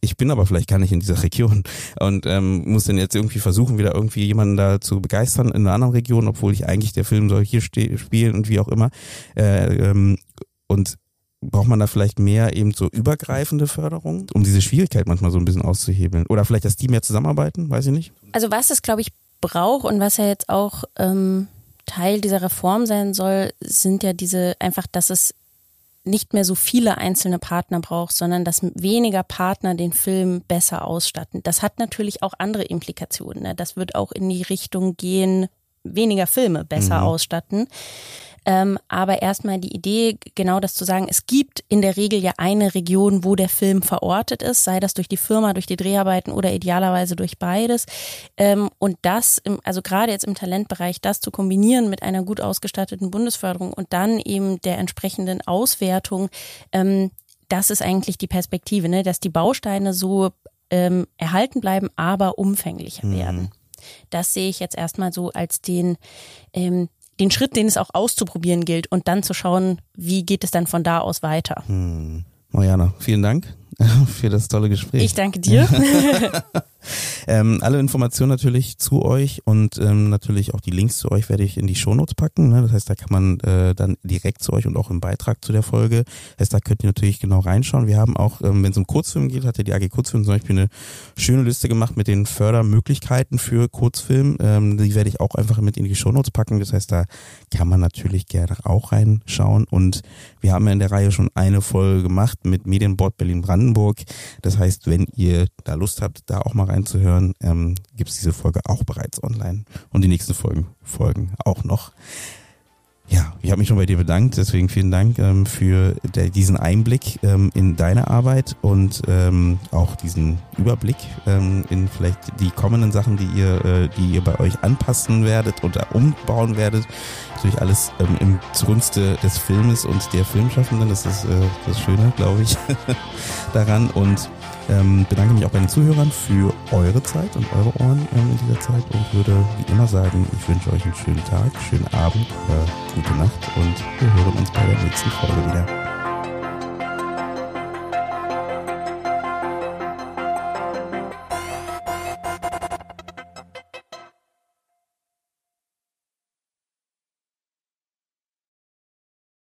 ich bin aber vielleicht gar nicht in dieser Region und ähm, muss dann jetzt irgendwie versuchen, wieder irgendwie jemanden da zu begeistern in einer anderen Region, obwohl ich eigentlich der Film soll hier spielen und wie auch immer. Äh, ähm, und braucht man da vielleicht mehr eben so übergreifende Förderung, um diese Schwierigkeit manchmal so ein bisschen auszuhebeln? Oder vielleicht, dass die mehr zusammenarbeiten, weiß ich nicht. Also was es, glaube ich, braucht und was ja jetzt auch ähm, Teil dieser Reform sein soll, sind ja diese einfach, dass es nicht mehr so viele einzelne Partner braucht, sondern dass weniger Partner den Film besser ausstatten. Das hat natürlich auch andere Implikationen. Ne? Das wird auch in die Richtung gehen, weniger Filme besser mhm. ausstatten. Ähm, aber erstmal die Idee, genau das zu sagen, es gibt in der Regel ja eine Region, wo der Film verortet ist, sei das durch die Firma, durch die Dreharbeiten oder idealerweise durch beides. Ähm, und das, im, also gerade jetzt im Talentbereich, das zu kombinieren mit einer gut ausgestatteten Bundesförderung und dann eben der entsprechenden Auswertung, ähm, das ist eigentlich die Perspektive, ne? dass die Bausteine so ähm, erhalten bleiben, aber umfänglicher mhm. werden. Das sehe ich jetzt erstmal so als den ähm, den Schritt, den es auch auszuprobieren gilt und dann zu schauen, wie geht es dann von da aus weiter. Hm. Mariana, vielen Dank für das tolle Gespräch. Ich danke dir. ähm, alle Informationen natürlich zu euch und ähm, natürlich auch die Links zu euch werde ich in die Shownotes packen. Ne? Das heißt, da kann man äh, dann direkt zu euch und auch im Beitrag zu der Folge. Das heißt, da könnt ihr natürlich genau reinschauen. Wir haben auch, ähm, wenn es um Kurzfilm geht, hat ja die AG Kurzfilm zum Beispiel eine schöne Liste gemacht mit den Fördermöglichkeiten für Kurzfilm. Ähm, die werde ich auch einfach mit in die Shownotes packen. Das heißt, da kann man natürlich gerne auch reinschauen. Und wir haben ja in der Reihe schon eine Folge gemacht mit Medienbord Berlin-Brandenburg. Das heißt, wenn ihr da Lust habt, da auch mal reinzuhören, ähm, gibt es diese Folge auch bereits online und die nächsten Folgen folgen auch noch. Ja, ich habe mich schon bei dir bedankt, deswegen vielen Dank ähm, für der, diesen Einblick ähm, in deine Arbeit und ähm, auch diesen Überblick ähm, in vielleicht die kommenden Sachen, die ihr, äh, die ihr bei euch anpassen werdet oder umbauen werdet. Natürlich alles ähm, im zugunste des Filmes und der Filmschaffenden. Das ist äh, das Schöne, glaube ich, daran und ähm, bedanke mich auch bei den Zuhörern für eure Zeit und eure Ohren ähm, in dieser Zeit und würde wie immer sagen, ich wünsche euch einen schönen Tag, schönen Abend, äh, gute Nacht und wir hören uns bei der nächsten Folge wieder.